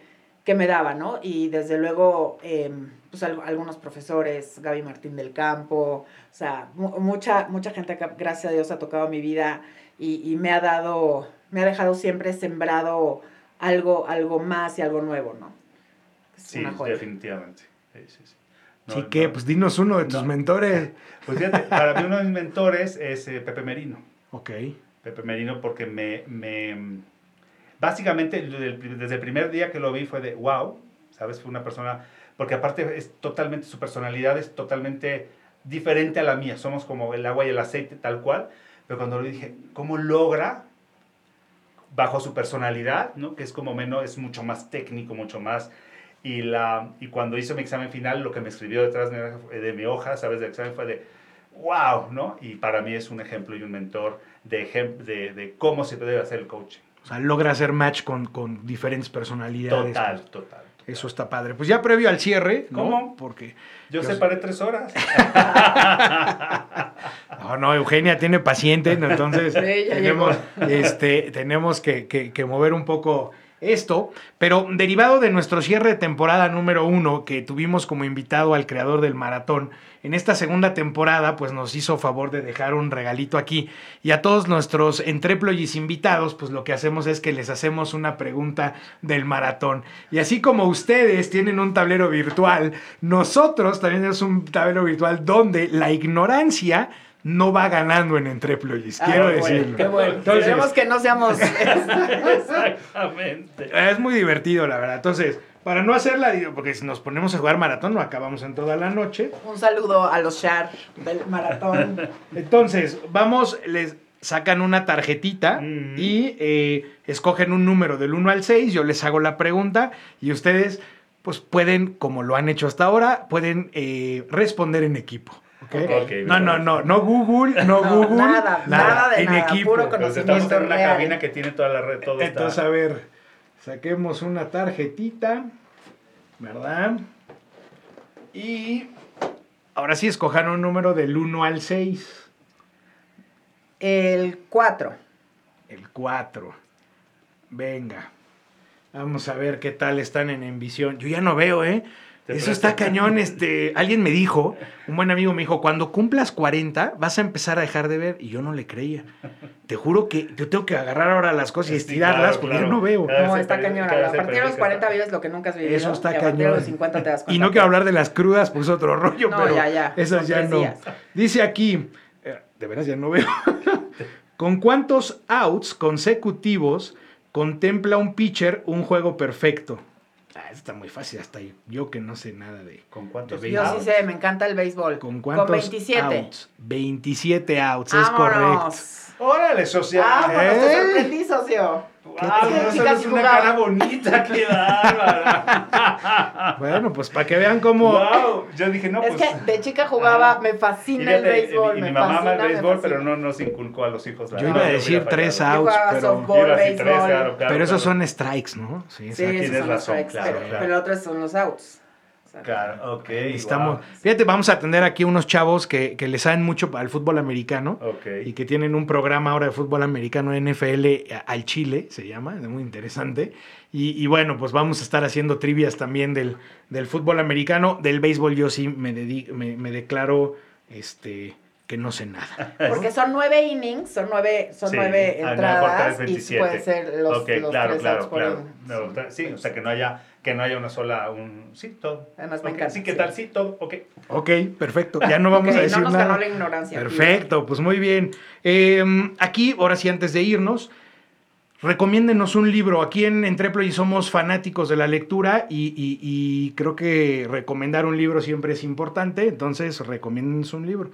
S2: que me daba, ¿no? Y desde luego, eh, pues al- algunos profesores, Gaby Martín del Campo, o sea, mu- mucha, mucha gente que gracias a Dios ha tocado mi vida y, y me ha dado, me ha dejado siempre sembrado algo, algo más y algo nuevo, ¿no? Es
S3: Sí,
S2: una joya.
S3: definitivamente. Sí, sí, sí. No,
S1: sí, que,
S3: no.
S1: pues dinos uno de tus
S3: No.
S1: mentores.
S3: Pues fíjate, para mí uno de mis mentores es eh, Pepe Merino.
S1: Ok.
S3: Pepe Merino porque me, me básicamente desde el, desde el primer día que lo vi fue de wow, ¿sabes? Fue una persona, porque aparte es totalmente, su personalidad es totalmente diferente a la mía, somos como el agua y el aceite tal cual, pero cuando lo dije, ¿cómo logra bajo su personalidad, ¿no? Que es como menos, es mucho más técnico, mucho más... Y, la, y cuando hice mi examen final, lo que me escribió detrás de mi hoja, ¿sabes? Del examen fue de, wow, ¿no? Y para mí es un ejemplo y un mentor de, de, de cómo se debe hacer el coaching.
S1: O sea, logra hacer match con, con diferentes personalidades.
S3: Total, total.
S1: Eso está padre. Pues ya previo al cierre, ¿no?
S3: ¿Cómo?
S1: Porque.
S3: Yo
S1: Yo-
S3: separé tres horas.
S1: No, no, Eugenia tiene paciente, ¿no? entonces
S2: Sí, ya
S1: tenemos, este, tenemos que, que- que mover un poco esto. Pero derivado de nuestro cierre de temporada número uno, que tuvimos como invitado al creador del maratón, en esta segunda temporada, pues nos hizo favor de dejar un regalito aquí. Y a todos nuestros entreployis invitados, pues lo que hacemos es que les hacemos una pregunta del maratón. Y así como ustedes tienen un tablero virtual, nosotros también tenemos un tablero virtual donde la ignorancia no va ganando en entreployis,
S2: Ah,
S1: quiero
S3: bueno,
S1: decirlo.
S2: Qué bueno.
S1: Entonces-
S2: Esperemos que no seamos.
S3: Exactamente.
S1: Es muy divertido, la verdad. Entonces, para no hacerla, digo, porque si nos ponemos a jugar maratón, no acabamos en toda la noche.
S2: Un saludo a los Shar del maratón.
S1: Entonces, vamos, les sacan una tarjetita
S3: Mm.
S1: y eh, escogen un número del 1 al 6, yo les hago la pregunta y ustedes pues pueden, como lo han hecho hasta ahora, pueden eh, responder en equipo. ¿Ok?
S3: Ok,
S1: no, no, no, no Google, no,
S2: No,
S1: Google.
S2: nada, nada de
S1: en
S2: nada,
S1: equipo.
S2: puro
S3: Pues estamos en una
S2: real.
S3: cabina que tiene toda la red, todo
S1: Entonces,
S3: está.
S1: a ver, saquemos una tarjetita, ¿verdad? Y ahora sí, escojan un número del 1 al 6.
S2: El 4.
S1: El 4. Venga. Vamos a ver qué tal están en Envisión. Yo ya no veo, ¿eh? Eso está cañón. Este, alguien me dijo, un buen amigo me dijo, cuando cumplas 40 vas a empezar a dejar de ver. Y yo no le creía. Te juro que yo tengo que agarrar ahora las cosas y
S3: Sí,
S1: estirarlas
S3: claro,
S1: porque
S3: claro.
S1: yo no veo.
S3: Cada
S2: No, está cañón. A partir de los
S3: perdió
S2: 40
S3: esta-
S2: vives lo que nunca has vivido.
S1: Eso está
S2: y a partir de
S1: cañón.
S2: los 50 te das cuenta.
S1: Y no quiero hablar de las crudas, pues otro rollo,
S2: No,
S1: pero
S2: ya, ya.
S1: esas ya no.
S2: días.
S1: Dice aquí, eh, de veras ya no veo. ¿Con cuántos outs consecutivos contempla un pitcher un juego perfecto? Ah, está muy fácil, hasta yo que no sé nada de...
S3: ¿Con cuántos
S1: De
S2: Yo sí sé, me encanta el béisbol.
S1: ¿Con cuántos
S2: 27.
S1: outs? 27 outs, es correcto.
S2: Vámonos.
S3: Órale, social.
S2: Vámonos,
S1: ¿Eh?
S2: te sorprendí, socio.
S3: Wow,
S2: Es
S3: no
S2: chicas
S3: solo es una cara bonita, qué bárbara.
S1: Bueno, pues para que vean cómo...
S3: Wow, yo dije, no,
S2: es
S3: pues.
S2: que de chica jugaba,
S3: Ajá.
S2: me
S3: Y
S2: fascina el
S3: fíjate,
S2: béisbol.
S3: y
S2: me
S3: mi mamá ama el béisbol, pero no nos inculcó a los hijos. la
S1: Yo iba a decir tres outs,
S2: jugaba
S1: pero...
S2: softball.
S3: Yo iba a decir tres,
S2: béisbol.
S3: claro, claro,
S1: Pero esos
S3: claro.
S1: son strikes, ¿no? Sí,
S2: Sí, esos
S3: tienes
S2: son
S3: razón,
S2: strikes,
S3: claro,
S2: pero, pero otros son los outs. Sea,
S3: Claro, ok.
S1: Estamos,
S3: wow.
S1: fíjate, vamos a atender aquí unos chavos que, que le saben mucho al fútbol americano
S3: Ok.
S1: y que tienen un programa ahora de fútbol americano NFL al Chile, se llama, es muy interesante. Y, y bueno, pues vamos a estar haciendo trivias también del, del fútbol americano. Del béisbol yo sí me, dedi- me, me declaro este, que no sé nada.
S2: Porque son nueve innings, son nueve, son
S3: Sí,
S2: nueve
S3: ah,
S2: entradas y
S3: 27.
S2: pueden ser los,
S3: Ok,
S2: los
S3: claro,
S2: tres
S3: claro, claro. No, sí, o sea, que no haya, que no haya una sola, un... Sí, todo.
S2: Además me encanta,
S3: Sí, ¿qué
S2: sí.
S3: tal? Sí, todo, ok.
S1: Ok, perfecto. Ya no vamos a decir
S2: no nos
S1: nada.
S2: ganó la ignorancia.
S1: Perfecto, pues muy bien. Eh, aquí, ahora sí, antes de irnos, recomiéndenos un libro. Aquí en Entreploy somos fanáticos de la lectura y, y- y creo que recomendar un libro siempre es importante, entonces recomiéndenos un libro.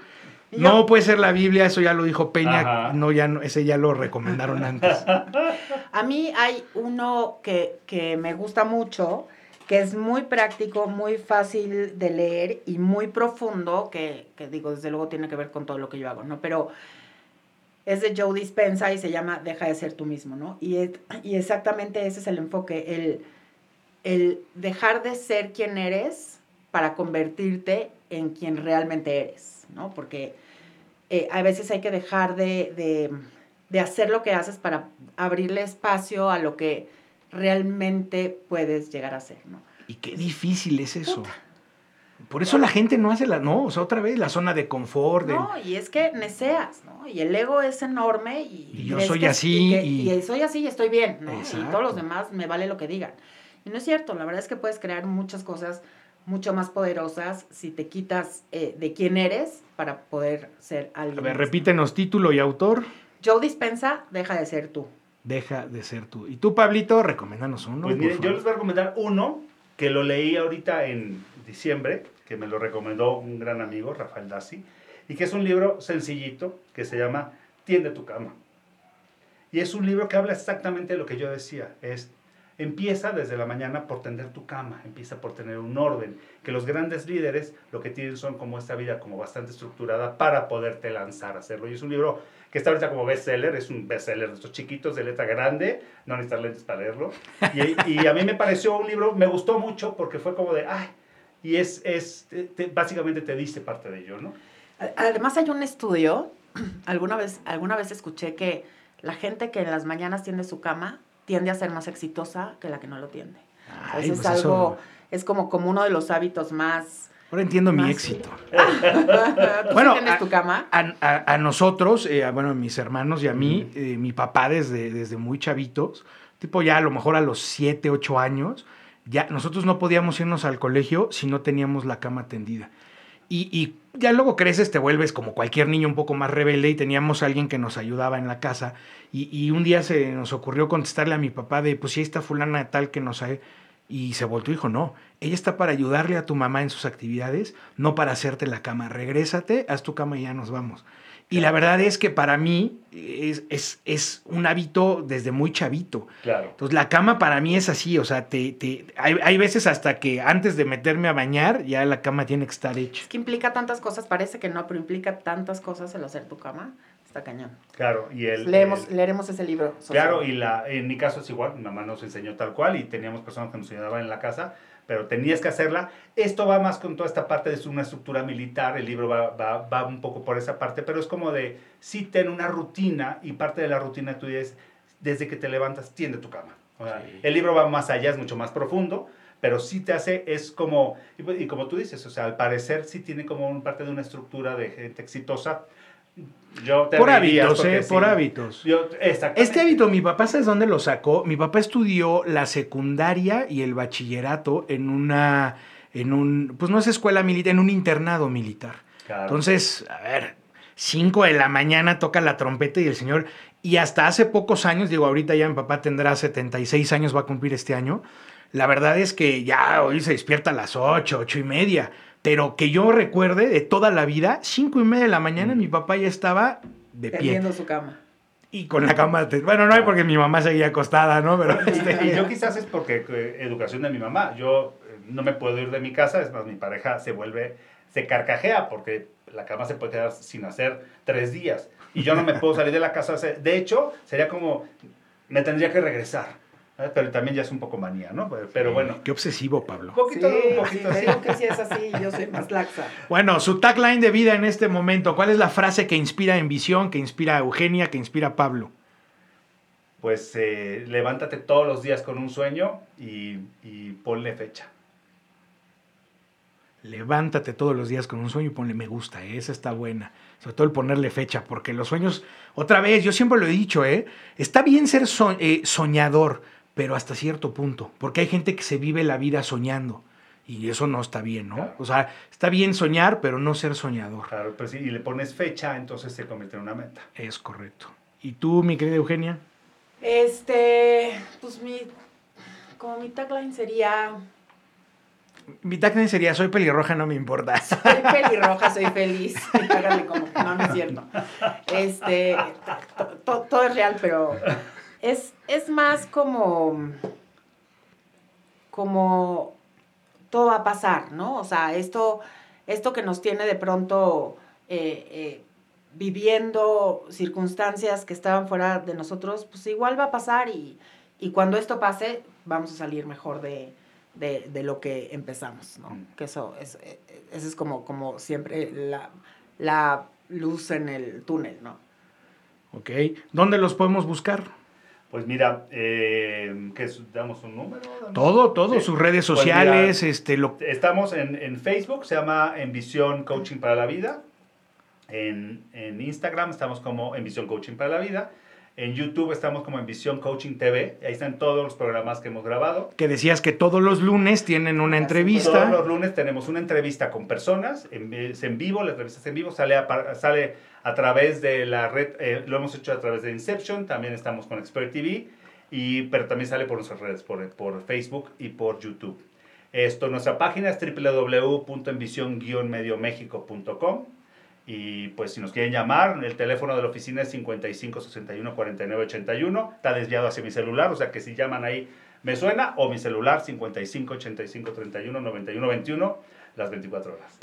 S1: No puede ser la Biblia, eso ya lo dijo Peña,
S3: Ajá.
S1: no, ya no, ese ya lo recomendaron antes.
S2: A mí hay uno que, que me gusta mucho, que es muy práctico, muy fácil de leer y muy profundo, que, que digo, desde luego tiene que ver con todo lo que yo hago, ¿no? Pero es de Joe Dispensa y se llama Deja de ser tú mismo, ¿no? Y, es- y exactamente ese es el enfoque, el, el dejar de ser quien eres para convertirte en quien realmente eres, ¿no? Porque eh, a veces hay que dejar de, de, de hacer lo que haces para abrirle espacio a lo que realmente puedes llegar a ser, ¿no?
S1: Y qué difícil es eso. Por eso la gente no hace la, no, o sea, otra vez la zona de confort,
S2: No, y es que neceas, ¿no? Y el ego es enorme y...
S1: Y yo soy
S2: que-
S1: así,
S2: Y, que-
S1: y-
S2: y soy así y estoy bien, ¿no? Y
S1: Exacto.
S2: todos los demás me vale lo que digan. Y no es cierto, la verdad es que puedes crear muchas cosas mucho más poderosas si te quitas eh, de quién eres para poder ser alguien.
S1: A ver, repítenos título y autor.
S2: Joe Dispensa, deja de ser tú.
S1: Deja de ser tú. Y tú, Pablito, recomiéndanos uno.
S3: Pues miren, yo les voy a recomendar uno que lo leí ahorita en diciembre, que me lo recomendó un gran amigo, Rafael Dassi, y que es un libro sencillito que se llama Tiende tu cama. Y es un libro que habla exactamente de lo que yo decía, es empieza desde la mañana por tender tu cama, empieza por tener un orden, que los grandes líderes lo que tienen son como esta vida como bastante estructurada para poderte lanzar a hacerlo. Y es un libro que está ahorita como bestseller, es un bestseller de estos chiquitos de letra grande, no necesitas lentes para leerlo. Y, a mí me pareció un libro, me gustó mucho porque fue como de, ay, y es, es básicamente te dice parte de ello, ¿no?
S2: Además hay un estudio, alguna vez, alguna vez escuché que la gente que en las mañanas tiende su cama tiende a ser más exitosa que la que no lo tiende. Ay, es pues algo, es como, como uno de los hábitos más...
S1: Ahora entiendo mi éxito.
S2: bueno, tienes tu cama?
S1: A, nosotros, eh, bueno, a mis hermanos y a mí, eh, mi papá desde, desde muy chavitos, tipo ya a lo mejor a los 7, 8 años, ya nosotros no podíamos irnos al colegio si no teníamos la cama tendida. Y, ya luego creces, te vuelves como cualquier niño un poco más rebelde y teníamos a alguien que nos ayudaba en la casa. Y, un día se nos ocurrió contestarle a mi papá de, pues si está fulana tal que nos... Ha... Y se volvió y dijo, no, ella está para ayudarle a tu mamá en sus actividades, no para hacerte la cama. Regrésate, haz tu cama y ya nos vamos. Y la verdad es que para mí es, es, es, un hábito desde muy chavito.
S3: Claro.
S1: Entonces la cama para mí es así, o sea, te, te, hay, hay, veces hasta que antes de meterme a bañar ya la cama tiene que estar hecha.
S2: Es que implica tantas cosas, parece que no, pero implica tantas cosas el hacer tu cama. Está cañón.
S3: Claro, y el...
S2: Leemos, leeremos ese libro.
S3: Claro, y la, en mi caso es igual, mi mamá nos enseñó tal cual y teníamos personas que nos ayudaban en la casa pero tenías que hacerla. Esto va más con toda esta parte de una estructura militar, el libro va, va, va un poco por esa parte, pero es como de, sí, ten una rutina y parte de la rutina tuya es, desde que te levantas, tiende tu cama. El libro va más allá, es mucho más profundo, pero sí te hace, es como, y, como tú dices, o sea, al parecer sí tiene como un parte de una estructura de gente exitosa,
S1: yo por hábitos, ¿eh? Por hábitos. este hábito, mi papá, ¿sabes dónde lo sacó? Mi papá estudió la secundaria y el bachillerato en una, en un, pues no es escuela militar, en un internado militar. Entonces, a ver, 5 de la mañana toca la trompeta y el señor, y hasta hace pocos años, digo, ahorita ya mi papá tendrá 76 años, va a cumplir este año. La verdad es que ya hoy se despierta a las 8, 8 y media pero que yo recuerde de toda la vida, cinco y media de la mañana, mm. mi papá ya estaba de pie.
S2: Tendiendo su cama.
S1: Y con la cama, bueno, no hay porque mi mamá seguía acostada, ¿no? Pero,
S3: este... y yo quizás es porque eh, educación de mi mamá. Yo eh, no me puedo ir de mi casa, es más, mi pareja se vuelve, se carcajea porque la cama se puede quedar sin hacer tres días. Y yo no me puedo salir de la casa. De hecho, sería como, me tendría que regresar. ¿Eh? Pero también ya es un poco manía, ¿no? Pero bueno.
S1: Qué obsesivo, Pablo.
S2: Un poquito, un poquito sí, que sí es así, yo soy más laxa.
S1: Bueno, su tagline de vida en este momento, ¿cuál es la frase que inspira en visión, que inspira a Eugenia, que inspira a Pablo?
S3: Pues eh, levántate todos los días con un sueño y, y ponle fecha.
S1: Levántate todos los días con un sueño y ponle me gusta, ¿eh? esa está buena. Sobre todo el ponerle fecha, porque los sueños, otra vez, yo siempre lo he dicho, ¿eh? está bien ser soñador, pero hasta cierto punto, porque hay gente que se vive la vida soñando. Y eso no está bien, ¿no? O sea, está bien soñar, pero no ser soñador.
S3: Claro, pues sí, y le pones fecha, entonces se convierte en una meta.
S1: Es correcto. ¿Y tú, mi querida Eugenia?
S2: Este, pues mi, como mi tagline sería...
S1: Mi tagline sería, soy pelirroja, no me importa.
S2: Soy pelirroja, soy feliz. como, no, no es cierto. Este, todo es real, pero es, es más como, como todo va a pasar, ¿no? O sea, esto, esto que nos tiene de pronto eh, eh, viviendo circunstancias que estaban fuera de nosotros, pues igual va a pasar y, cuando esto pase, vamos a salir mejor de, lo que empezamos, ¿no? Mm. Que eso es, eh, eso es como, como siempre la, la luz en el túnel, ¿no?
S1: Ok. ¿Dónde los podemos buscar?
S3: Pues mira, eh, que damos un número.
S1: Todo, todo, sus redes pues sociales, este, lo...
S3: Estamos en, en, Facebook, se llama Envisión Coaching para la Vida. En, en, Instagram estamos como Envisión Coaching para la Vida. En YouTube estamos como Envisión Coaching TV. Ahí están todos los programas que hemos grabado.
S1: Que decías que todos los lunes tienen una entrevista.
S3: Todos los lunes tenemos una entrevista con personas, en, en vivo, la entrevista es en vivo, sale a, sale a través de la red, eh, lo hemos hecho a través de Inception, también estamos con Expert TV, y, pero también sale por nuestras redes, por, por Facebook y por YouTube. Esto, nuestra página es www.envision-mediomexico.com y pues si nos quieren llamar, el teléfono de la oficina es 55 61 49 81. Está desviado hacia mi celular, o sea que si llaman ahí me suena, o mi celular 55 85 31 91 21 las 24 horas.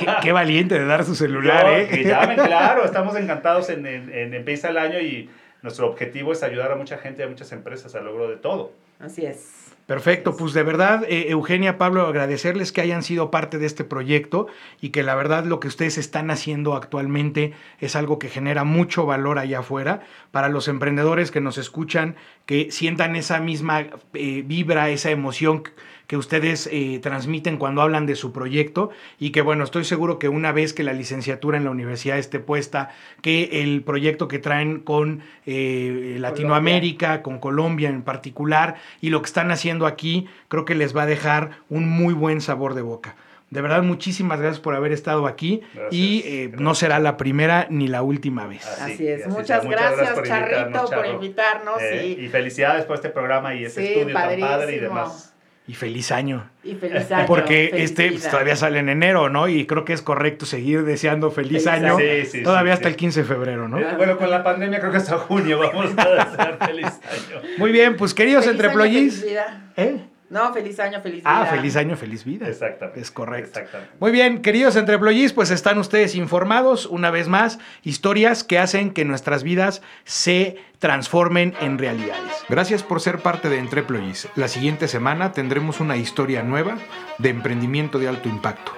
S1: Qué, qué valiente de dar su celular,
S3: Yo,
S1: ¿eh?
S3: que llamen, claro, estamos encantados en, en, en Empieza el Año y nuestro objetivo es ayudar a mucha gente, a muchas empresas al logro de todo.
S2: Así es.
S1: Perfecto, pues de verdad, eh, Eugenia, Pablo, agradecerles que hayan sido parte de este proyecto y que la verdad lo que ustedes están haciendo actualmente es algo que genera mucho valor allá afuera. Para los emprendedores que nos escuchan, que sientan esa misma eh, vibra, esa emoción que ustedes eh, transmiten cuando hablan de su proyecto y que bueno, estoy seguro que una vez que la licenciatura en la universidad esté puesta, que el proyecto que traen con eh, Latinoamérica, con Colombia en particular y lo que están haciendo aquí, creo que les va a dejar un muy buen sabor de boca. De verdad, muchísimas gracias por haber estado aquí
S3: Gracias,
S1: y eh, no será la primera ni la última vez.
S3: Así,
S2: Así es.
S3: así
S2: Muchas, gracias,
S3: por
S2: Charrito,
S3: invitarnos,
S2: por invitarnos.
S3: Eh,
S2: sí.
S3: Y felicidades por este programa y este
S2: Sí,
S3: estudio tan padre y demás.
S1: Y feliz año.
S2: Y feliz año.
S1: Porque
S2: feliz
S1: este pues, todavía sale en enero, ¿no? Y creo que es correcto seguir deseando feliz,
S2: Feliz
S1: año.
S2: año.
S3: Sí, sí,
S1: todavía
S3: sí,
S1: hasta
S3: sí.
S1: el 15 de febrero, ¿no?
S3: Bueno, con la pandemia creo que hasta junio vamos a desear feliz año.
S1: Muy bien, pues queridos
S2: Feliz
S1: entre
S2: año, feliz
S1: employees.
S2: vida.
S1: ¿Eh?
S2: No, feliz año, feliz vida.
S1: Ah, feliz año, feliz vida.
S3: Exactamente.
S1: Es correcto.
S3: Exactamente.
S1: Muy bien, queridos entre employees, pues están ustedes informados una vez más, historias que hacen que nuestras vidas se transformen en realidades. Gracias por ser parte de Entre Employees. La siguiente semana tendremos una historia nueva de emprendimiento de alto impacto.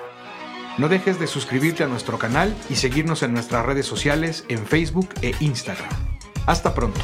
S1: No dejes de suscribirte a nuestro canal y seguirnos en nuestras redes sociales en Facebook e Instagram. Hasta pronto.